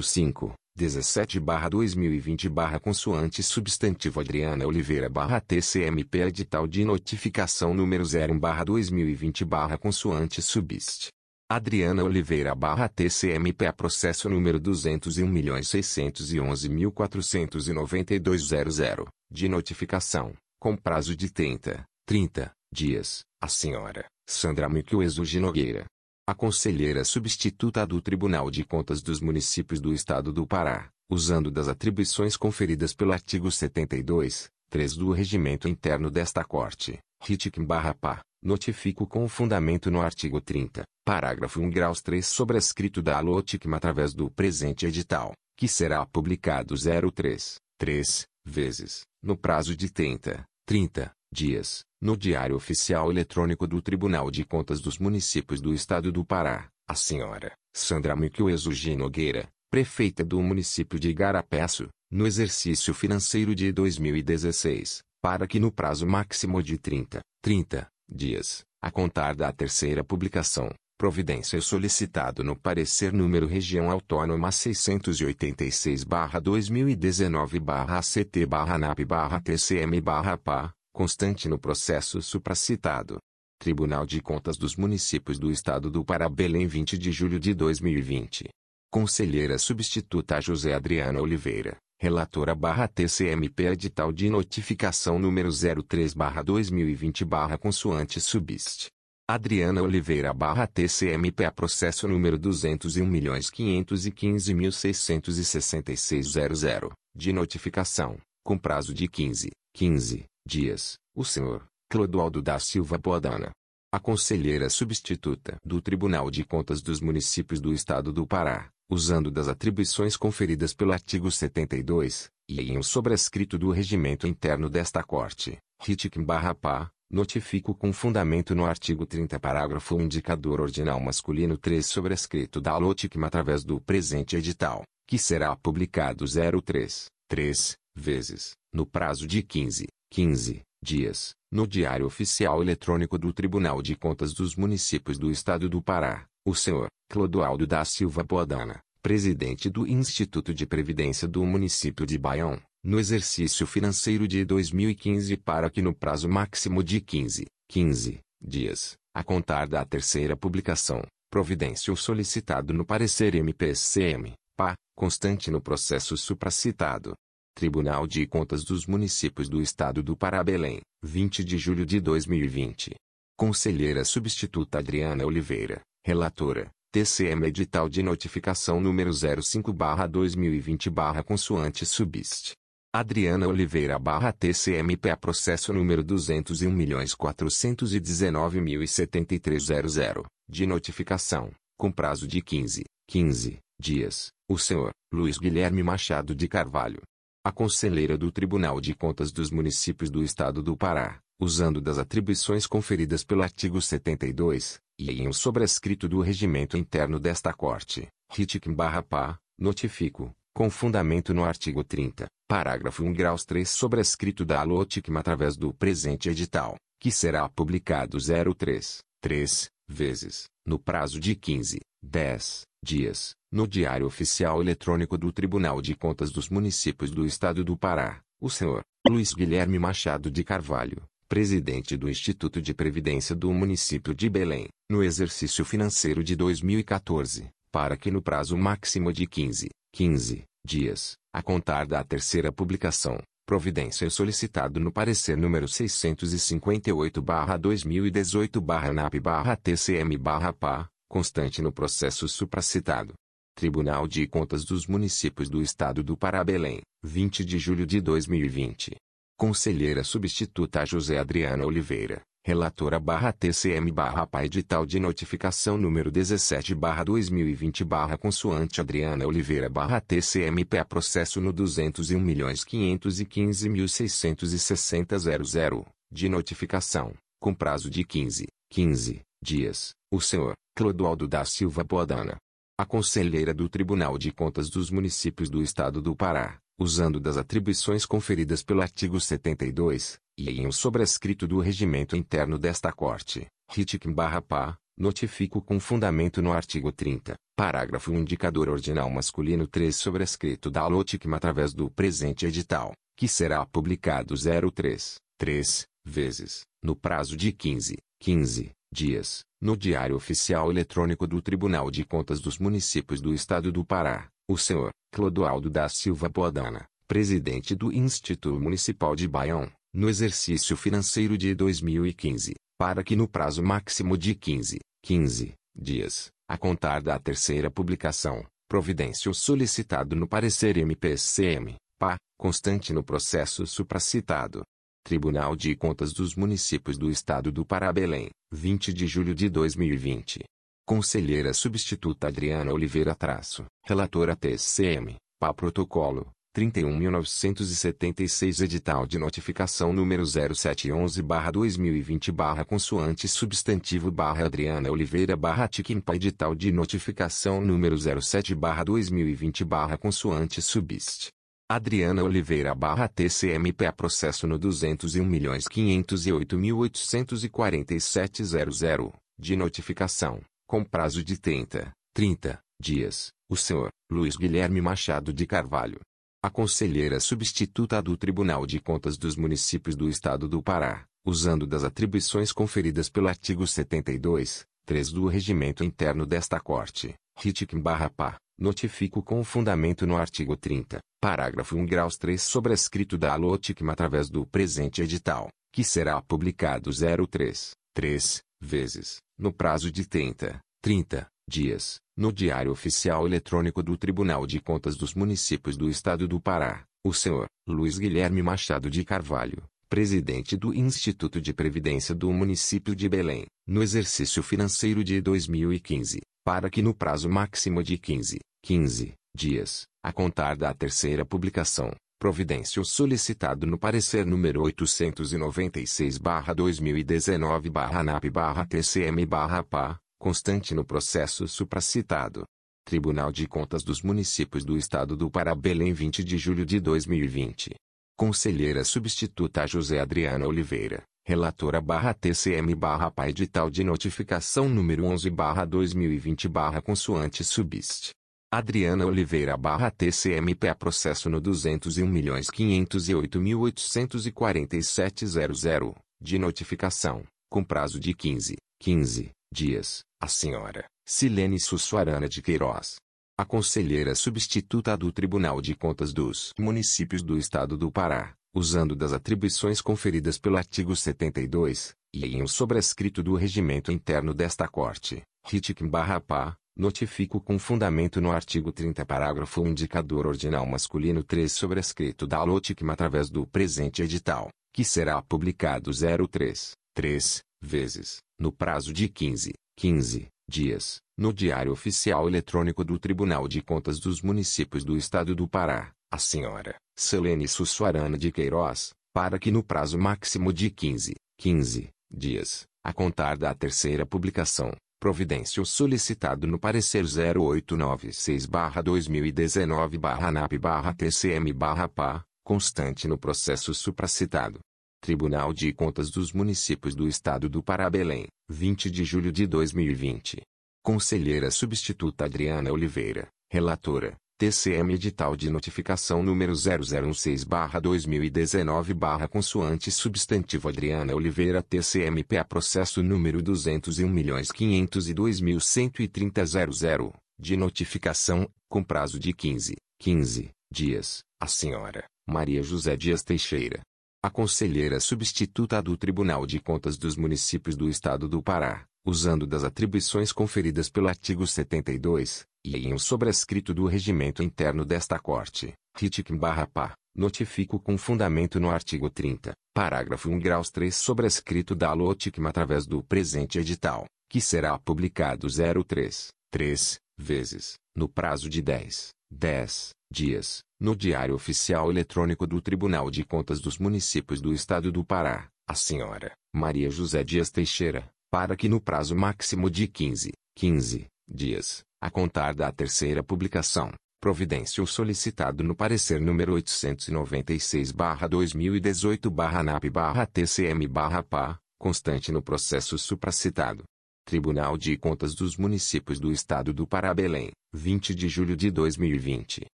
05. 17-2020 consoante substantivo Adriana Oliveira TCMP edital de notificação número 01 2020 consoante subst. Adriana Oliveira TCMP a processo número 201.611.492.00, de notificação, com prazo de 30, 30 dias, a senhora Sandra Miquel de Nogueira, a conselheira substituta do Tribunal de Contas dos Municípios do Estado do Pará, usando das atribuições conferidas pelo artigo 72, 3 do Regimento Interno desta Corte, RITIC-PA, notifico com fundamento no artigo 30, parágrafo 1 graus 3 sobrescrito da ALOTICMA através do presente edital, que será publicado 03, 3, vezes, no prazo de 30, 30 dias, no Diário Oficial Eletrônico do Tribunal de Contas dos Municípios do Estado do Pará, a senhora Sandra Miquel G. Nogueira, prefeita do município de Igarapeço, no exercício financeiro de 2016, para que no prazo máximo de 30, 30 dias, a contar da terceira publicação, providência solicitado no parecer número região autônoma 689-2019-ACT-NAP-TCM-PA, constante no processo supracitado. Tribunal de Contas dos Municípios do Estado do Pará Belém 20 de julho de 2020. Conselheira substituta José Adriana Oliveira, relatora barra TCMP edital de notificação número 03 barra 2020 barra consoante subist. Adriana Oliveira barra TCMP a processo número 201.515.666.00, de notificação, com prazo de 15, 15 dias, o senhor Clodoaldo da Silva Boadana. A conselheira substituta do Tribunal de Contas dos Municípios do Estado do Pará, usando das atribuições conferidas pelo artigo 72, e em um sobrescrito do regimento interno desta Corte, RITIC-PA, notifico com fundamento no artigo 30 parágrafo indicador ordinal masculino 3 sobrescrito da LOTICMA através do presente edital, que será publicado 03, 3, vezes, no prazo de 15, 15 dias, no Diário Oficial Eletrônico do Tribunal de Contas dos Municípios do Estado do Pará, o senhor Clodoaldo da Silva Boadana, presidente do Instituto de Previdência do município de Baião, no exercício financeiro de 2015 para que no prazo máximo de 15, 15 dias, a contar da terceira publicação, providência o solicitado no parecer MPCM, PA, constante no processo supracitado, Tribunal de Contas dos Municípios do Estado do Pará Belém, 20 de julho de 2020. Conselheira Substituta Adriana Oliveira, Relatora, TCM Edital de Notificação número 05-2020- consoante subist. Adriana Oliveira TCMP a processo número 201.419.073.00, de notificação, com prazo de 15, 15 dias, o senhor Luiz Guilherme Machado de Carvalho. A conselheira do Tribunal de Contas dos Municípios do Estado do Pará, usando das atribuições conferidas pelo artigo 72, e em um sobrescrito do regimento interno desta Corte, RITIC-PA, notifico, com fundamento no artigo 30, parágrafo 1 graus 3 sobrescrito da ALOTICM através do presente edital, que será publicado 03, 3, vezes, no prazo de 15, 10 dias, no Diário Oficial Eletrônico do Tribunal de Contas dos Municípios do Estado do Pará, o senhor Luiz Guilherme Machado de Carvalho, presidente do Instituto de Previdência do município de Belém, no exercício financeiro de 2014, para que no prazo máximo de 15, 15 dias, a contar da terceira publicação, providência solicitado no parecer número 658/2018/NAP/TCM/PA, constante no processo supracitado. Tribunal de Contas dos Municípios do Estado do Pará Belém, 20 de julho de 2020. Conselheira substituta José Adriana Oliveira, relatora barra TCM barra PA edital de notificação número 17 barra 2020 barra consoante Adriana Oliveira barra TCMPA processo no 201.515.660.00, de notificação, com prazo de 15, 15 dias, o senhor Clodoaldo da Silva Boadana. A conselheira do Tribunal de Contas dos Municípios do Estado do Pará, usando das atribuições conferidas pelo artigo 72, e em um sobrescrito do regimento interno desta Corte, RITIC-PA, notifico com fundamento no artigo 30, parágrafo 1 indicador ordinal masculino 3 sobrescrito da ALOTICM através do presente edital, que será publicado 03, 3, vezes, no prazo de 15, 15 dias, no Diário Oficial Eletrônico do Tribunal de Contas dos Municípios do Estado do Pará, o senhor Clodoaldo da Silva Boadana, presidente do Instituto Municipal de Baião, no exercício financeiro de 2015, para que no prazo máximo de 15, 15 dias, a contar da terceira publicação, providência solicitado no parecer MPCM, PA, constante no processo supracitado. Tribunal de Contas dos Municípios do Estado do Pará Belém, 20 de julho de 2020. Conselheira substituta Adriana Oliveira Traço, relatora TCM, PA Protocolo, 31.976 Edital de Notificação número 0711-2020 consoante substantivo Adriana Oliveira Tiquimpa Edital de Notificação número 07-2020 consoante subst. Adriana Oliveira TCMPA processo no 201.508.847.00, de notificação com prazo de 30, 30 dias, o senhor Luiz Guilherme Machado de Carvalho. A conselheira substituta do Tribunal de Contas dos Municípios do Estado do Pará, usando das atribuições conferidas pelo artigo 72, 3 do Regimento Interno desta Corte, RITIC-PA, notifico com fundamento no artigo 30, parágrafo 1 graus 3 sobrescrito da ALOTICM através do presente edital, que será publicado 03, 3, vezes, no prazo de 30, 30 dias, no Diário Oficial Eletrônico do Tribunal de Contas dos Municípios do Estado do Pará, o senhor Luiz Guilherme Machado de Carvalho, presidente do Instituto de Previdência do município de Belém, no exercício financeiro de 2015, para que no prazo máximo de 15, 15 dias, a contar da terceira publicação, providência solicitado no parecer número 896-2019-ANAP-TCM-PA, constante no processo supracitado. Tribunal de Contas dos Municípios do Estado do Pará Belém 20 de julho de 2020. Conselheira substituta José Adriana Oliveira, relatora barra TCM barra edital de notificação número 11 barra 2020 barra consoante subist. Adriana Oliveira barra TCMPA processo no 201.508.847.00, de notificação, com prazo de 15, 15 dias, a senhora Silene Sussuarana de Queiroz. A conselheira substituta do Tribunal de Contas dos Municípios do Estado do Pará, usando das atribuições conferidas pelo artigo 72, e em um sobrescrito do regimento interno desta Corte, RITIC-PA, Notifico com fundamento no artigo 30 parágrafo 1 indicador ordinal masculino 3 sobrescrito da ALOTICM através do presente edital, que será publicado 03, 3, vezes, no prazo de 15, 15 dias, no Diário Oficial Eletrônico do Tribunal de Contas dos Municípios do Estado do Pará, a senhora Selene Sussuarana de Queiroz, para que no prazo máximo de 15, 15 dias, a contar da terceira publicação, providência o solicitado no parecer 0896-2019-ANAP-TCM-PA, constante no processo supracitado. Tribunal de Contas dos Municípios do Estado do Pará Belém, 20 de julho de 2020. Conselheira Substituta Adriana Oliveira, Relatora, TCM Edital de Notificação número 0016-2019- consoante substantivo Adriana Oliveira TCMPA Processo número 201.502.130.00, de notificação, com prazo de 15, 15 dias, a senhora Maria José Dias Teixeira, a conselheira substituta do Tribunal de Contas dos Municípios do Estado do Pará, usando das atribuições conferidas pelo artigo 72, e em um sobrescrito do regimento interno desta Corte, RITIC-PA, notifico com fundamento no artigo 30, parágrafo 1 graus 3 sobrescrito da LOTICM através do presente edital, que será publicado 03, 3, vezes, no prazo de 10, 10 dias, no Diário Oficial Eletrônico do Tribunal de Contas dos Municípios do Estado do Pará, a senhora Maria José Dias Teixeira, para que no prazo máximo de 15, 15 dias, a contar da terceira publicação, providência o solicitado no parecer número 896-2018-ANAP-TCM-PA, constante no processo supracitado. Tribunal de Contas dos Municípios do Estado do Pará Belém, 20 de julho de 2020.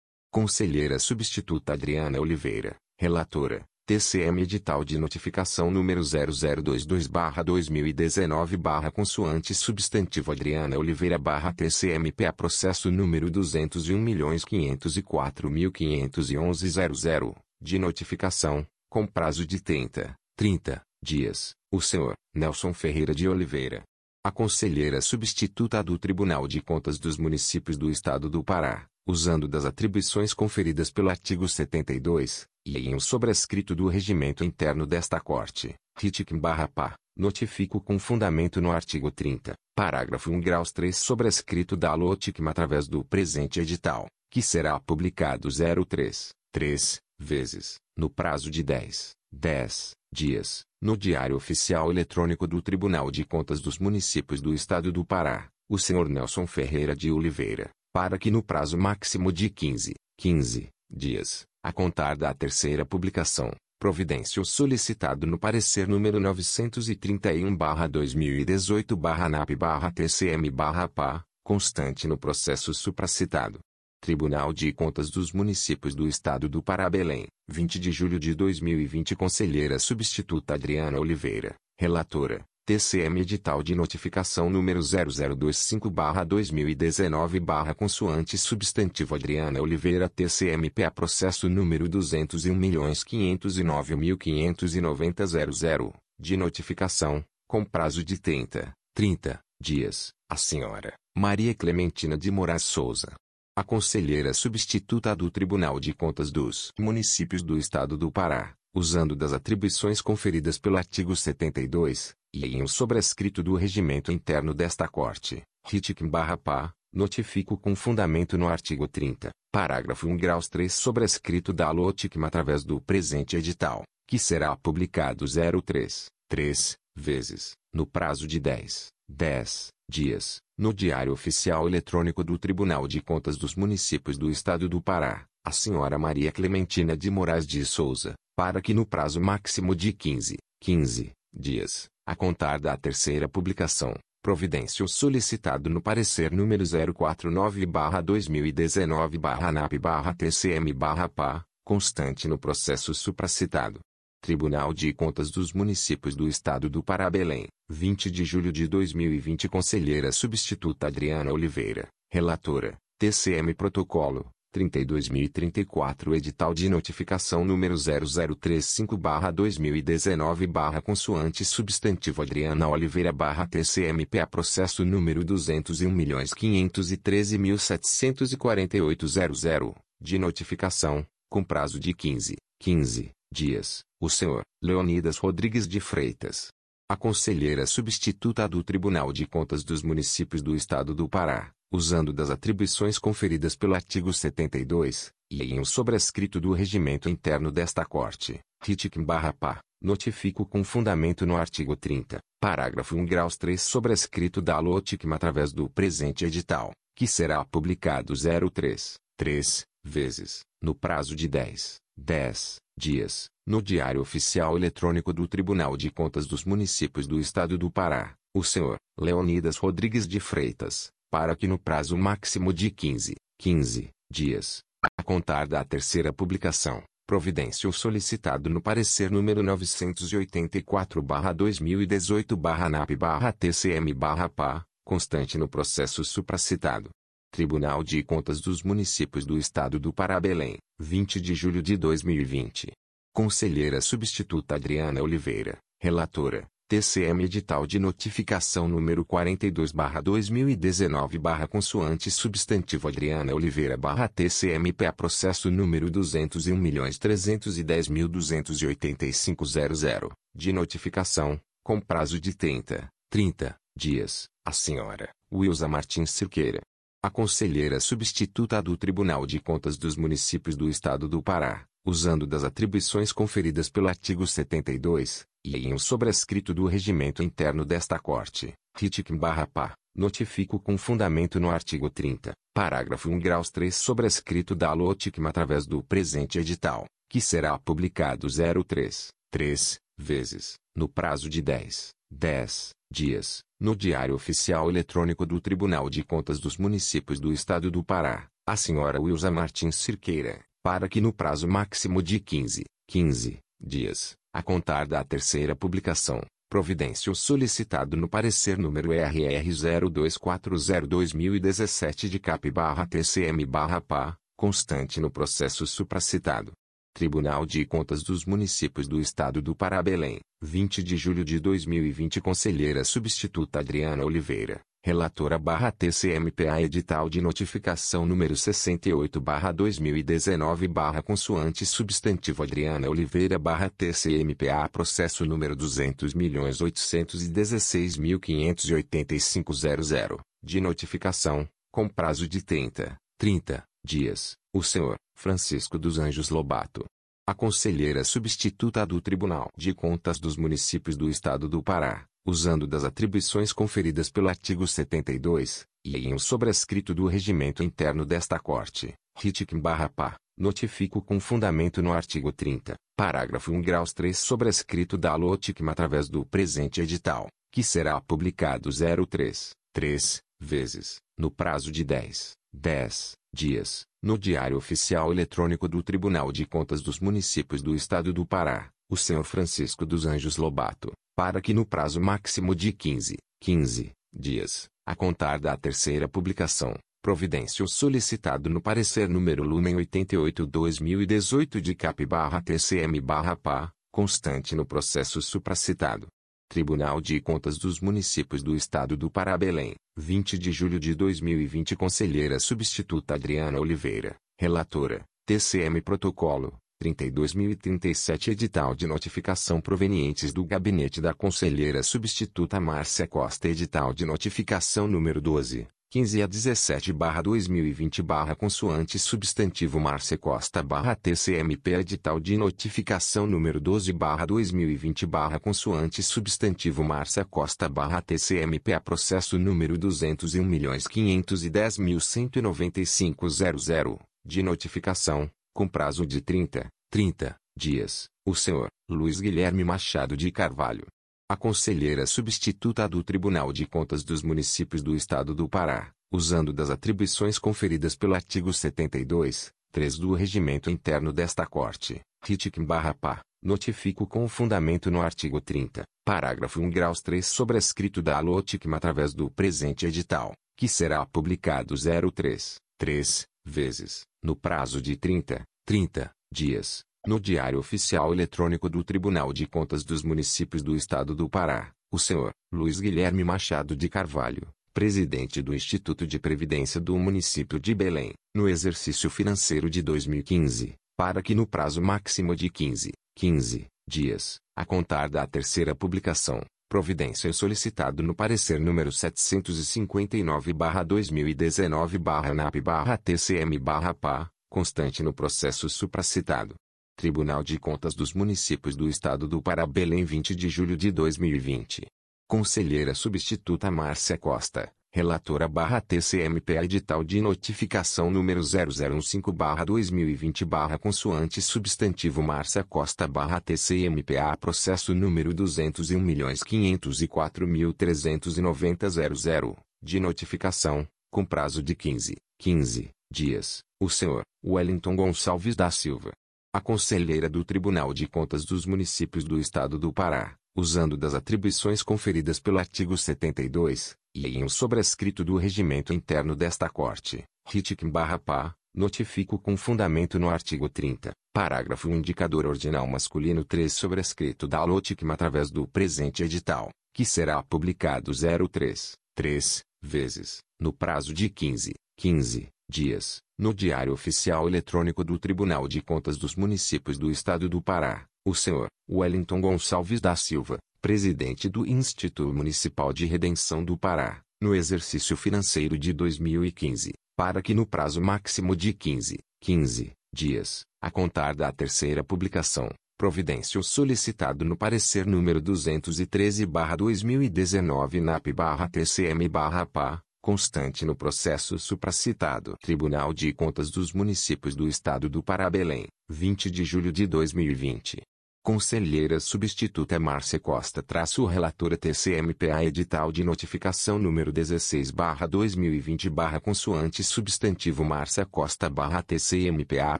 Conselheira Substituta Adriana Oliveira, Relatora, TCM Edital de Notificação número 0022-2019- consoante substantivo Adriana Oliveira TCMPA Processo número 201.504.511.00, de notificação, com prazo de 30, 30 dias, o senhor Nelson Ferreira de Oliveira, a conselheira substituta do Tribunal de Contas dos Municípios do Estado do Pará, usando das atribuições conferidas pelo artigo 72, e em um sobrescrito do regimento interno desta Corte, RITIC-PA, notifico com fundamento no artigo 30, parágrafo 1 graus 3 sobrescrito da LOTICM através do presente edital, que será publicado 03, 3, vezes, no prazo de 10, 10 dias, no Diário Oficial Eletrônico do Tribunal de Contas dos Municípios do Estado do Pará, o senhor Nelson Ferreira de Oliveira, para que no prazo máximo de 15, 15 dias, a contar da terceira publicação, providência o solicitado no parecer número 931-2018-ANAP-TCM-PA, constante no processo supracitado. Tribunal de Contas dos Municípios do Estado do Pará Belém, 20 de julho de 2020 Conselheira Substituta Adriana Oliveira, Relatora, TCM Edital de Notificação número 0025-2019- consoante substantivo Adriana Oliveira TCMPA Processo número 201.509.590.00, de notificação, com prazo de 30, 30 dias, a senhora Maria Clementina de Moraes Souza, a conselheira substituta do Tribunal de Contas dos Municípios do Estado do Pará, usando das atribuições conferidas pelo artigo 72, e em um sobrescrito do regimento interno desta Corte, RITIC-PA, notifico com fundamento no artigo 30, parágrafo 1 graus 3 sobrescrito da LOTICM através do presente edital, que será publicado 03, 3, vezes, no prazo de 10, 10 dias, no Diário Oficial Eletrônico do Tribunal de Contas dos Municípios do Estado do Pará, a senhora Maria Clementina de Moraes de Souza, para que no prazo máximo de 15, 15 dias, a contar da terceira publicação, providência o solicitado no parecer número 049-2019-ANAP-TCM-PA, constante no processo supracitado. Tribunal de Contas dos Municípios do Estado do Pará Belém, 20 de julho de 2020 Conselheira Substituta Adriana Oliveira, Relatora, TCM Protocolo, 32.034 Edital de Notificação número 0035-2019- consoante substantivo Adriana Oliveira TCMPA Processo número 201.513.748.00, de notificação, com prazo de 15, 15 dias, o senhor Leonidas Rodrigues de Freitas. A conselheira substituta do Tribunal de Contas dos Municípios do Estado do Pará, usando das atribuições conferidas pelo artigo 72, e em um sobrescrito do regimento interno desta Corte, RITIC-PA, notifico com fundamento no artigo 30, parágrafo 1 graus 3 sobrescrito da LOTICM através do presente edital, que será publicado 03, 3, vezes, no prazo de 10, 10 dias, no Diário Oficial Eletrônico do Tribunal de Contas dos Municípios do Estado do Pará, o senhor Leonidas Rodrigues de Freitas, para que no prazo máximo de 15, 15 dias, a contar da terceira publicação, providência o solicitado no parecer número 984-2018-NAP-TCM-PA, constante no processo supracitado. Tribunal de Contas dos Municípios do Estado do Pará Belém, 20 de julho de 2020. Conselheira Substituta Adriana Oliveira, Relatora, TCM Edital de Notificação número 42-2019- Consoante Substantivo Adriana Oliveira TCMPA Processo número 201.310.285.00, de notificação, com prazo de 30, 30 dias, a senhora, Wilza Martins Cirqueira. A conselheira substituta do Tribunal de Contas dos Municípios do Estado do Pará, usando das atribuições conferidas pelo artigo 72, e em um sobrescrito do regimento interno desta Corte, RITIC-PA, notifico com fundamento no artigo 30, parágrafo 1 graus 3 sobrescrito da LOTICM através do presente edital, que será publicado 03, 3, vezes, no prazo de 10, 10 dias, no Diário Oficial Eletrônico do Tribunal de Contas dos Municípios do Estado do Pará, a senhora Wilza Martins Cirqueira, para que no prazo máximo de 15, 15 dias, a contar da terceira publicação, providência o solicitado no parecer número RR 0240-2017 de CAP-TCM-PA, constante no processo supracitado. Tribunal de Contas dos Municípios do Estado do Pará Belém, 20 de julho de 2020 Conselheira Substituta Adriana Oliveira, Relatora barra TCMPA Edital de Notificação número 68 barra 2019 barra Consoante Substantivo Adriana Oliveira barra TCMPA Processo número 200.816.585.00, de notificação, com prazo de 30, 30 dias, o senhor Francisco dos Anjos Lobato. A conselheira substituta do Tribunal de Contas dos Municípios do Estado do Pará, usando das atribuições conferidas pelo artigo 72, e em um sobrescrito do regimento interno desta Corte, RITIC-PA, notifico com fundamento no artigo 30, parágrafo 1 graus 3 sobrescrito da LOTICM através do presente edital, que será publicado 03, 3, vezes, no prazo de 10, 10 dias, no Diário Oficial Eletrônico do Tribunal de Contas dos Municípios do Estado do Pará, o senhor Francisco dos Anjos Lobato, para que no prazo máximo de 15, 15 dias, a contar da terceira publicação, providência o solicitado no parecer número Lumen 88-2018 de CAP-TCM-PA, constante no processo supracitado. Tribunal de Contas dos Municípios do Estado do Pará Belém, 20 de julho de 2020 Conselheira Substituta Adriana Oliveira, Relatora, TCM Protocolo, 32.037 Edital de notificação provenientes do Gabinete da Conselheira Substituta Márcia Costa Edital de notificação número 12, 15 a 17 barra 2020 barra consoante substantivo Márcia Costa barra TCMP Edital de notificação número 12 barra 2020 barra consoante substantivo Márcia Costa barra TCMP a processo número 201.510.195.00, de notificação com prazo de 30, 30 dias, o senhor Luiz Guilherme Machado de Carvalho. A conselheira substituta do Tribunal de Contas dos Municípios do Estado do Pará, usando das atribuições conferidas pelo artigo 72, 3 do Regimento Interno desta Corte, RITIC-PA, notifico com fundamento no artigo 30, parágrafo 1 graus 3 sobrescrito da ALOTICM através do presente edital, que será publicado 03, 3, vezes, no prazo de 30, 30 dias, no Diário Oficial Eletrônico do Tribunal de Contas dos Municípios do Estado do Pará, o senhor Luiz Guilherme Machado de Carvalho, presidente do Instituto de Previdência do município de Belém, no exercício financeiro de 2015, para que no prazo máximo de 15, 15 dias, a contar da terceira publicação, providência solicitado no parecer número 759-2019-ANAP-TCM-PA, constante no processo supracitado. Tribunal de Contas dos Municípios do Estado do Pará Belém 20 de julho de 2020. Conselheira Substituta Márcia Costa. Relatora barra TCMPA Edital de Notificação número 0015 barra 2020 barra Consoante Substantivo Márcia Costa barra TCMPA Processo número 201.504.390.00 de notificação, com prazo de 15, 15 dias, o senhor Wellington Gonçalves da Silva. A conselheira do Tribunal de Contas dos Municípios do Estado do Pará, usando das atribuições conferidas pelo artigo 72, e em um sobrescrito do regimento interno desta Corte, RITIC-PA, notifico com fundamento no artigo 30, parágrafo indicador ordinal masculino 3 sobrescrito da LOTICM através do presente edital, que será publicado 03, 3, vezes, no prazo de 15, 15 dias, no Diário Oficial Eletrônico do Tribunal de Contas dos Municípios do Estado do Pará, o senhor Wellington Gonçalves da Silva, presidente do Instituto Municipal de Redenção do Pará, no exercício financeiro de 2015, para que no prazo máximo de 15, 15 dias, a contar da terceira publicação, providência solicitado no parecer número 213/2019 NAP/TCM/PA, constante no processo supracitado. Tribunal de Contas dos Municípios do Estado do Pará Belém, 20 de julho de 2020. Conselheira Substituta Márcia Costa traço relatora TCMPA Edital de Notificação número 16 2020 consoante substantivo Márcia Costa TCMPA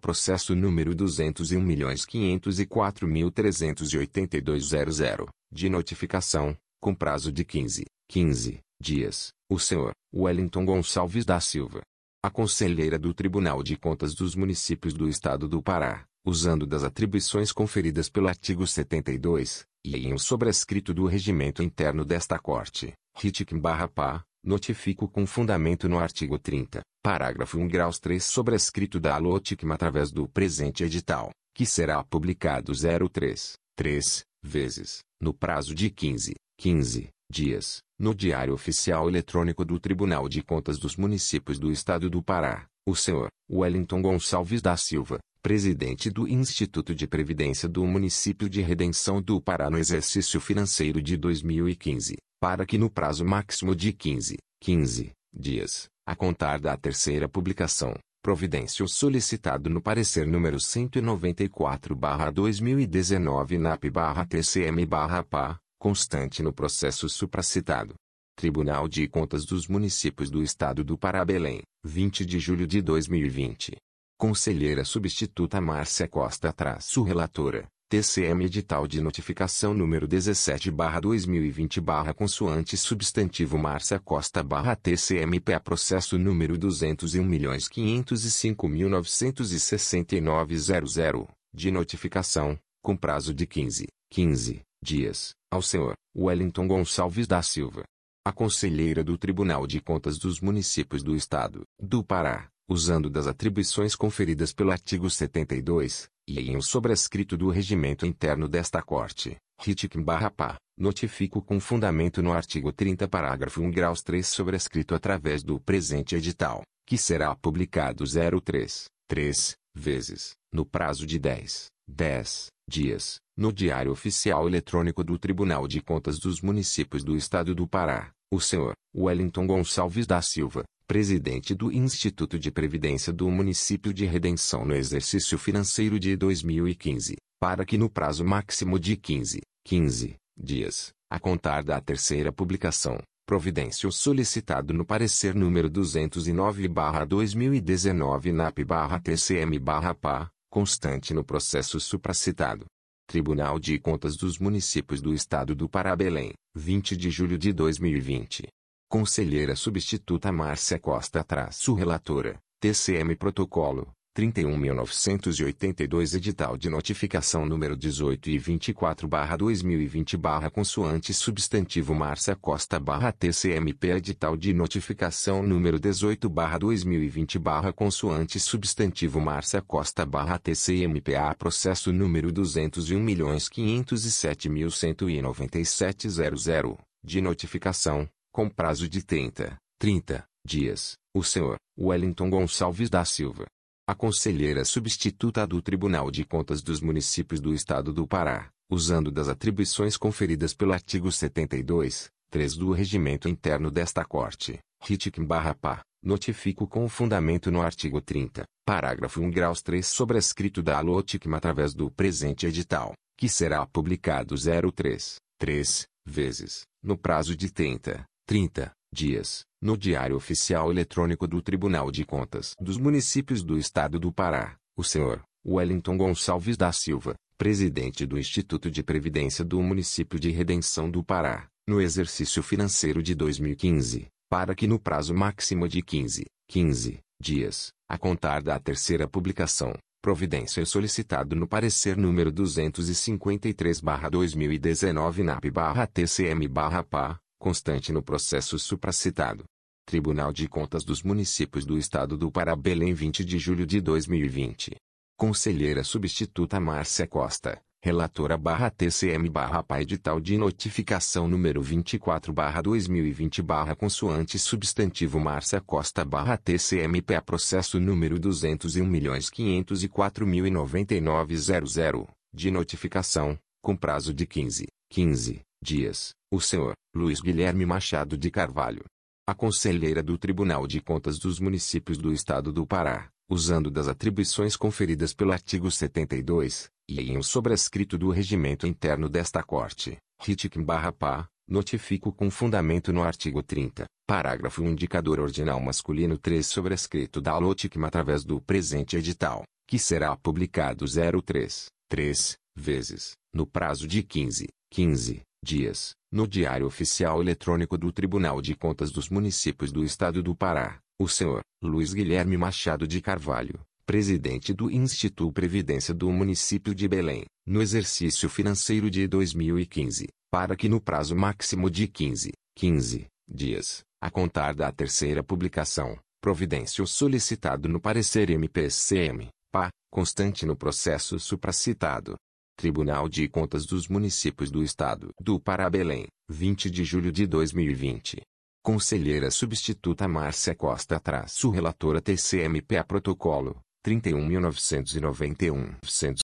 Processo número 201.504.382.00 de notificação, com prazo de 15, 15 dias, o senhor Wellington Gonçalves da Silva. A conselheira do Tribunal de Contas dos Municípios do Estado do Pará, usando das atribuições conferidas pelo artigo 72, e em um sobrescrito do regimento interno desta Corte, RITIC-PA, notifico com fundamento no artigo 30, parágrafo 1 graus 3 sobrescrito da ALOTICM através do presente edital, que será publicado 03, 3, vezes, no prazo de 15, 15 dias, no Diário Oficial Eletrônico do Tribunal de Contas dos Municípios do Estado do Pará, o senhor Wellington Gonçalves da Silva, presidente do Instituto de Previdência do Município de Redenção do Pará no exercício financeiro de 2015, para que no prazo máximo de 15, 15 dias, a contar da terceira publicação, providência solicitado no parecer número 194/2019 NAP/TCM/PA, constante no processo supracitado. Tribunal de Contas dos Municípios do Estado do Pará Belém, 20 de julho de 2020. Conselheira Substituta Márcia Costa traço relatora, TCM Edital de Notificação número 17-2020 consoante substantivo Márcia Costa TCMPA Processo número 201.505.969.00, de notificação, com prazo de 15, 15 dias, ao senhor Wellington Gonçalves da Silva. A conselheira do Tribunal de Contas dos Municípios do Estado do Pará, usando das atribuições conferidas pelo artigo 72, e em um sobrescrito do regimento interno desta Corte, RITIC-PA, notifico com fundamento no artigo 30 parágrafo 1 graus 3 sobrescrito através do presente edital, que será publicado 03, 3, vezes, no prazo de 10, 10 dias, no Diário Oficial Eletrônico do Tribunal de Contas dos Municípios do Estado do Pará, o senhor Wellington Gonçalves da Silva, presidente do Instituto de Previdência do Município de Redenção no exercício financeiro de 2015, para que no prazo máximo de 15, 15 dias, a contar da terceira publicação, providência solicitado no parecer número 209/2019 NAP/TCM/PA, constante no processo supracitado. Tribunal de Contas dos Municípios do Estado do Pará Belém, 20 de julho de 2020. Conselheira Substituta Márcia Costa traço relatora, TCM Protocolo, 31.982 Edital de notificação número 18 e 24 2020 consoante substantivo Márcia Costa TCMP Edital de notificação número 18 2020 consoante substantivo Márcia Costa TCMPA processo número 201.507.197.00 de notificação, com prazo de 30, 30 dias, o senhor Wellington Gonçalves da Silva a conselheira substituta do Tribunal de Contas dos Municípios do Estado do Pará, usando das atribuições conferidas pelo artigo 72, 3 do Regimento Interno desta Corte, RITIC-PA, notifico com fundamento no artigo 30, parágrafo 1 graus 3 sobrescrito da ALOTICM através do presente edital, que será publicado 03, 3, vezes, no prazo de 30, 30 dias, no Diário Oficial Eletrônico do Tribunal de Contas dos Municípios do Estado do Pará, o senhor Wellington Gonçalves da Silva, presidente do Instituto de Previdência do Município de Redenção do Pará, no exercício financeiro de 2015, para que no prazo máximo de 15, 15 dias, a contar da terceira publicação, providência solicitado no parecer número 253/2019 NAP/TCM/PA, constante no processo supracitado. Tribunal de Contas dos Municípios do Estado do Pará Belém 20 de julho de 2020. Conselheira Substituta Márcia Costa, Relatora barra TCM barra Edital de Notificação número 24 barra 2020 barra Consoante Substantivo Márcia Costa barra TCMPA Processo número 201.504.099.00, de notificação, com prazo de 15, 15 dias, o senhor Luiz Guilherme Machado de Carvalho. A conselheira do Tribunal de Contas dos Municípios do Estado do Pará, usando das atribuições conferidas pelo artigo 72, e em um sobrescrito do regimento interno desta Corte, RITIC-PA, notifico com fundamento no artigo 30, parágrafo 1 indicador ordinal masculino 3 sobrescrito da ALOTICM através do presente edital, que será publicado 03, 3, vezes, no prazo de 15, 15 dias, no Diário Oficial Eletrônico do Tribunal de Contas dos Municípios do Estado do Pará, o senhor Luiz Guilherme Machado de Carvalho, presidente do Instituto Previdência do município de Belém, no exercício financeiro de 2015, para que no prazo máximo de 15, 15 dias, a contar da terceira publicação, providência solicitado no parecer MPCM, PA, constante no processo supracitado, Tribunal de Contas dos Municípios do Estado do Pará Belém, 20 de julho de 2020. Conselheira Substituta Márcia Costa traço Relatora TCMPA Protocolo, 31.991.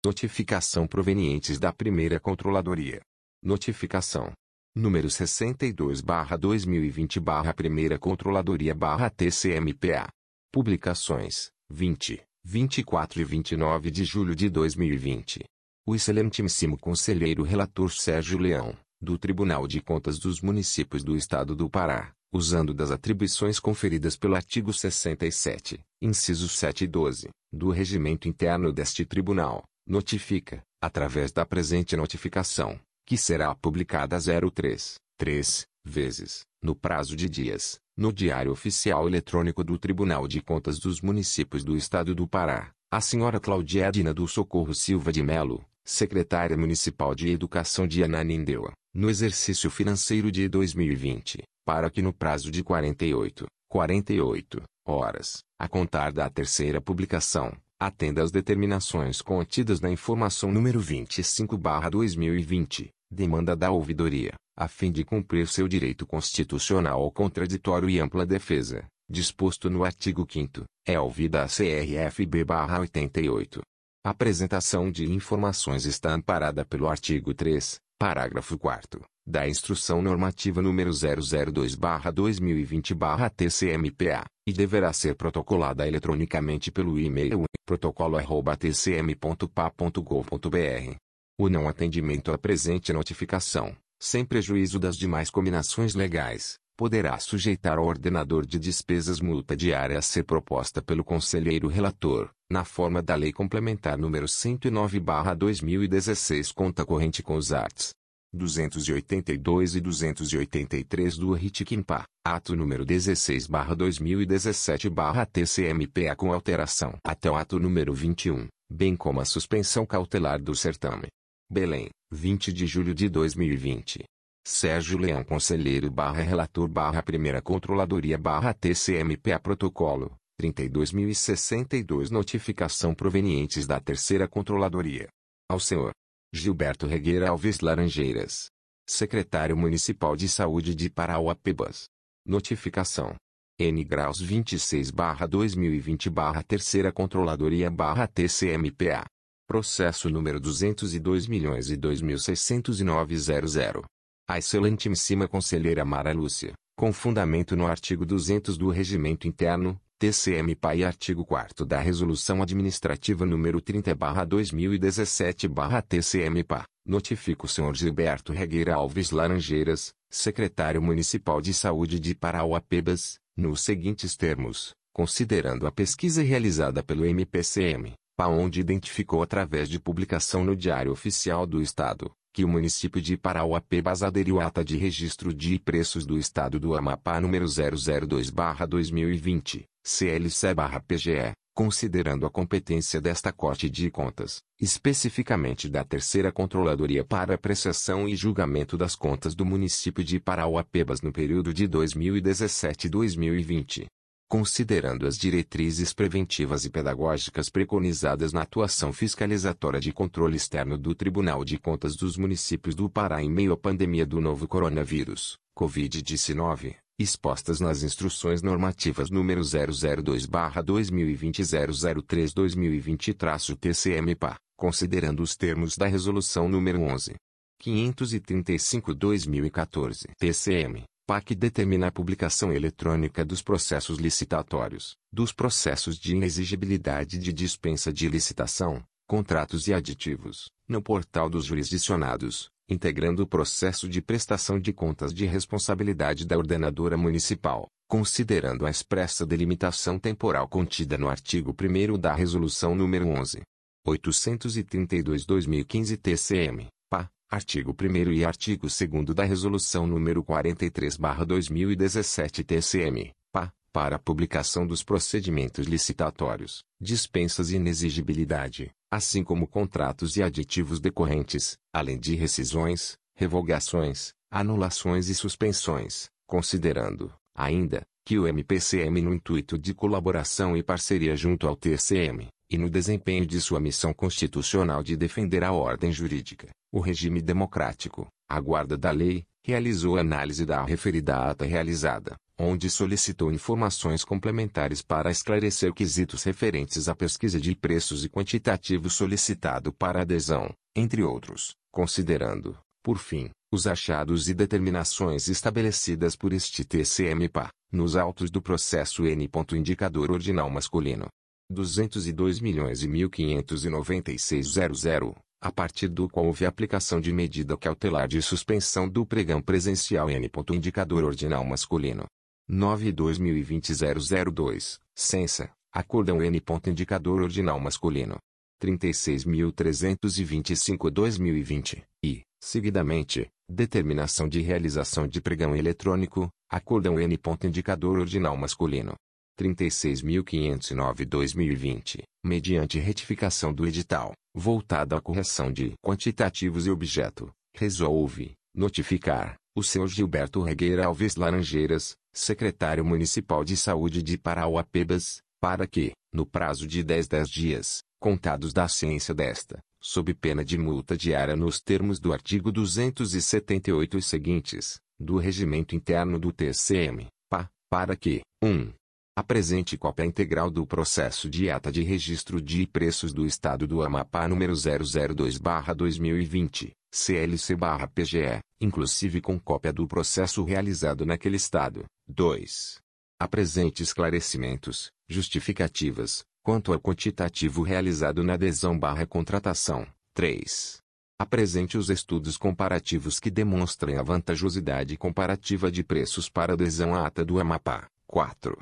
Notificação provenientes da Primeira Controladoria. Notificação. Número 62 2020 Primeira Controladoria TCMPA. Publicações, 20, 24 e 29 de julho de 2020 o excelentíssimo conselheiro relator Sérgio Leão, do Tribunal de Contas dos Municípios do Estado do Pará, usando das atribuições conferidas pelo artigo 67, incisos 7 e 12, do regimento interno deste tribunal, notifica, através da presente notificação, que será publicada 03, 3, vezes, no prazo de dias, no Diário Oficial Eletrônico do Tribunal de Contas dos Municípios do Estado do Pará, a senhora Claudia Edna do Socorro Silva de Melo, secretária municipal de Educação de Ananindeua, no exercício financeiro de 2020, para que no prazo de 48, 48 horas, a contar da terceira publicação, atenda às determinações contidas na informação número 25/2020, demanda da ouvidoria, a fim de cumprir seu direito constitucional ao contraditório e ampla defesa, disposto no artigo 5 é ouvida a CRFB/88. A apresentação de informações está amparada pelo artigo 3, parágrafo 4 da Instrução Normativa número 002/2020/TCMPA, e deverá ser protocolada eletronicamente pelo e-mail protocolo@tcm.pa.gov.br. O não atendimento à presente notificação, sem prejuízo das demais combinações legais, poderá sujeitar ao ordenador de despesas multa diária a ser proposta pelo conselheiro relator, na forma da Lei Complementar número 109/2016 conta corrente com os arts. 282 e 283 do Ritquimpa, ato número 16/2017/TCMPA com alteração até o ato número 21, bem como a suspensão cautelar do certame. Belém, 20 de julho de 2020. Sérgio Leão Conselheiro barra Relator barra Primeira Controladoria barra TCMPA Protocolo, 32.062 Notificação provenientes da Terceira Controladoria. Ao Senhor Gilberto Regueira Alves Laranjeiras. Secretário Municipal de Saúde de Parauapebas. Notificação. N graus 26 2020 Terceira Controladoria TCMPA. Processo número 202 milhões e A excelentíssima conselheira Mara Lúcia, com fundamento no artigo 200 do Regimento Interno, TCM-PA e artigo 4 da Resolução Administrativa número 30/2017/TCM-PA, notifica o Sr. Gilberto Regueira Alves Laranjeiras, secretário municipal de saúde de Parauapebas, nos seguintes termos, considerando a pesquisa realizada pelo MPCM, PA onde identificou através de publicação no Diário Oficial do Estado, que o município de Parauapebas aderiu à ata de registro de preços do Estado do Amapá número 002/2020, CLC/PGE, considerando a competência desta Corte de Contas, especificamente da Terceira Controladoria para apreciação e julgamento das contas do município de Parauapebas no período de 2017-2020, considerando as diretrizes preventivas e pedagógicas preconizadas na atuação fiscalizatória de controle externo do Tribunal de Contas dos Municípios do Pará em meio à pandemia do novo coronavírus, Covid-19, expostas nas instruções normativas número 002/2020-003/2020-TCM-PA, considerando os termos da resolução número 11. 535/2014 TCM, PAC determina a publicação eletrônica dos processos licitatórios, dos processos de inexigibilidade de dispensa de licitação, contratos e aditivos, no portal dos jurisdicionados, integrando o processo de prestação de contas de responsabilidade da ordenadora municipal, considerando a expressa delimitação temporal contida no artigo 1 da Resolução nº 11. 832-2015 TCM, PA, Artigo 1 e artigo 2 da Resolução nº 43/2017 TCM, PA, para a publicação dos procedimentos licitatórios, dispensas e inexigibilidade, assim como contratos e aditivos decorrentes, além de rescisões, revogações, anulações e suspensões, considerando, ainda, que o MPCM no intuito de colaboração e parceria junto ao TCM, e no desempenho de sua missão constitucional de defender a ordem jurídica, o regime democrático, a guarda da lei, realizou análise da referida ata realizada, onde solicitou informações complementares para esclarecer quesitos referentes à pesquisa de preços e quantitativo solicitado para adesão, entre outros, considerando, por fim, os achados e determinações estabelecidas por este TCM-PA, nos autos do processo N. Indicador ordinal masculino, 202 milhões e 1.596.00, a partir do qual houve aplicação de medida cautelar de suspensão do pregão presencial N. Indicador ordinal masculino. 9 2020 002, Censa, Acordão N. Indicador ordinal masculino. 36.325 2020, e, seguidamente, Determinação de realização de pregão eletrônico, Acordão N. Indicador ordinal masculino. 36.509-2020, mediante retificação do edital, voltada à correção de quantitativos e objeto, resolve notificar o Sr. Gilberto Regueira Alves Laranjeiras, secretário municipal de saúde de Parauapebas, para que, no prazo de 10 10 dias, contados da ciência desta, sob pena de multa diária nos termos do artigo 278 e seguintes, do Regimento Interno do TCM, PA, para que, 1. Apresente cópia integral do processo de ata de registro de preços do Estado do Amapá número 002-2020, CLC-PGE, inclusive com cópia do processo realizado naquele Estado. 2. Apresente esclarecimentos, justificativas, quanto ao quantitativo realizado na adesão/contratação. 3. Apresente os estudos comparativos que demonstrem a vantajosidade comparativa de preços para adesão à ata do Amapá. 4.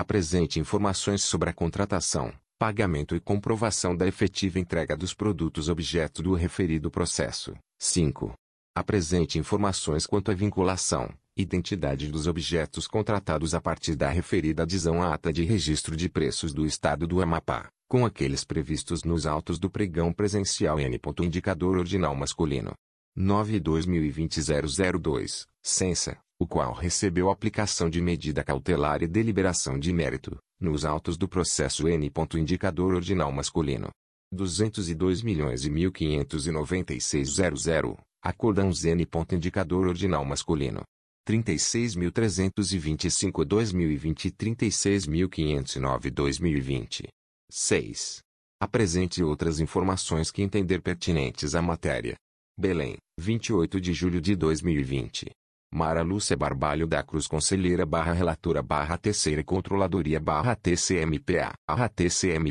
Apresente informações sobre a contratação, pagamento e comprovação da efetiva entrega dos produtos objeto do referido processo. 5. Apresente informações quanto à vinculação, identidade dos objetos contratados a partir da referida adesão à ata de registro de preços do Estado do Amapá, com aqueles previstos nos autos do pregão presencial N. Indicador ordinal masculino. 9-2020-002, Censa, o qual recebeu aplicação de medida cautelar e deliberação de mérito, nos autos do processo N. Indicador ordinal masculino. 202 milhões 1.596.00, Acordão N. Indicador ordinal masculino. 36.325 2020 36.509 2020. 6. Apresente outras informações que entender pertinentes à matéria. Belém, 28 de julho de 2020. Mara Lúcia Barbalho da Cruz Conselheira barra Relatora barra Terceira Controladoria barra TCMPA barra TCM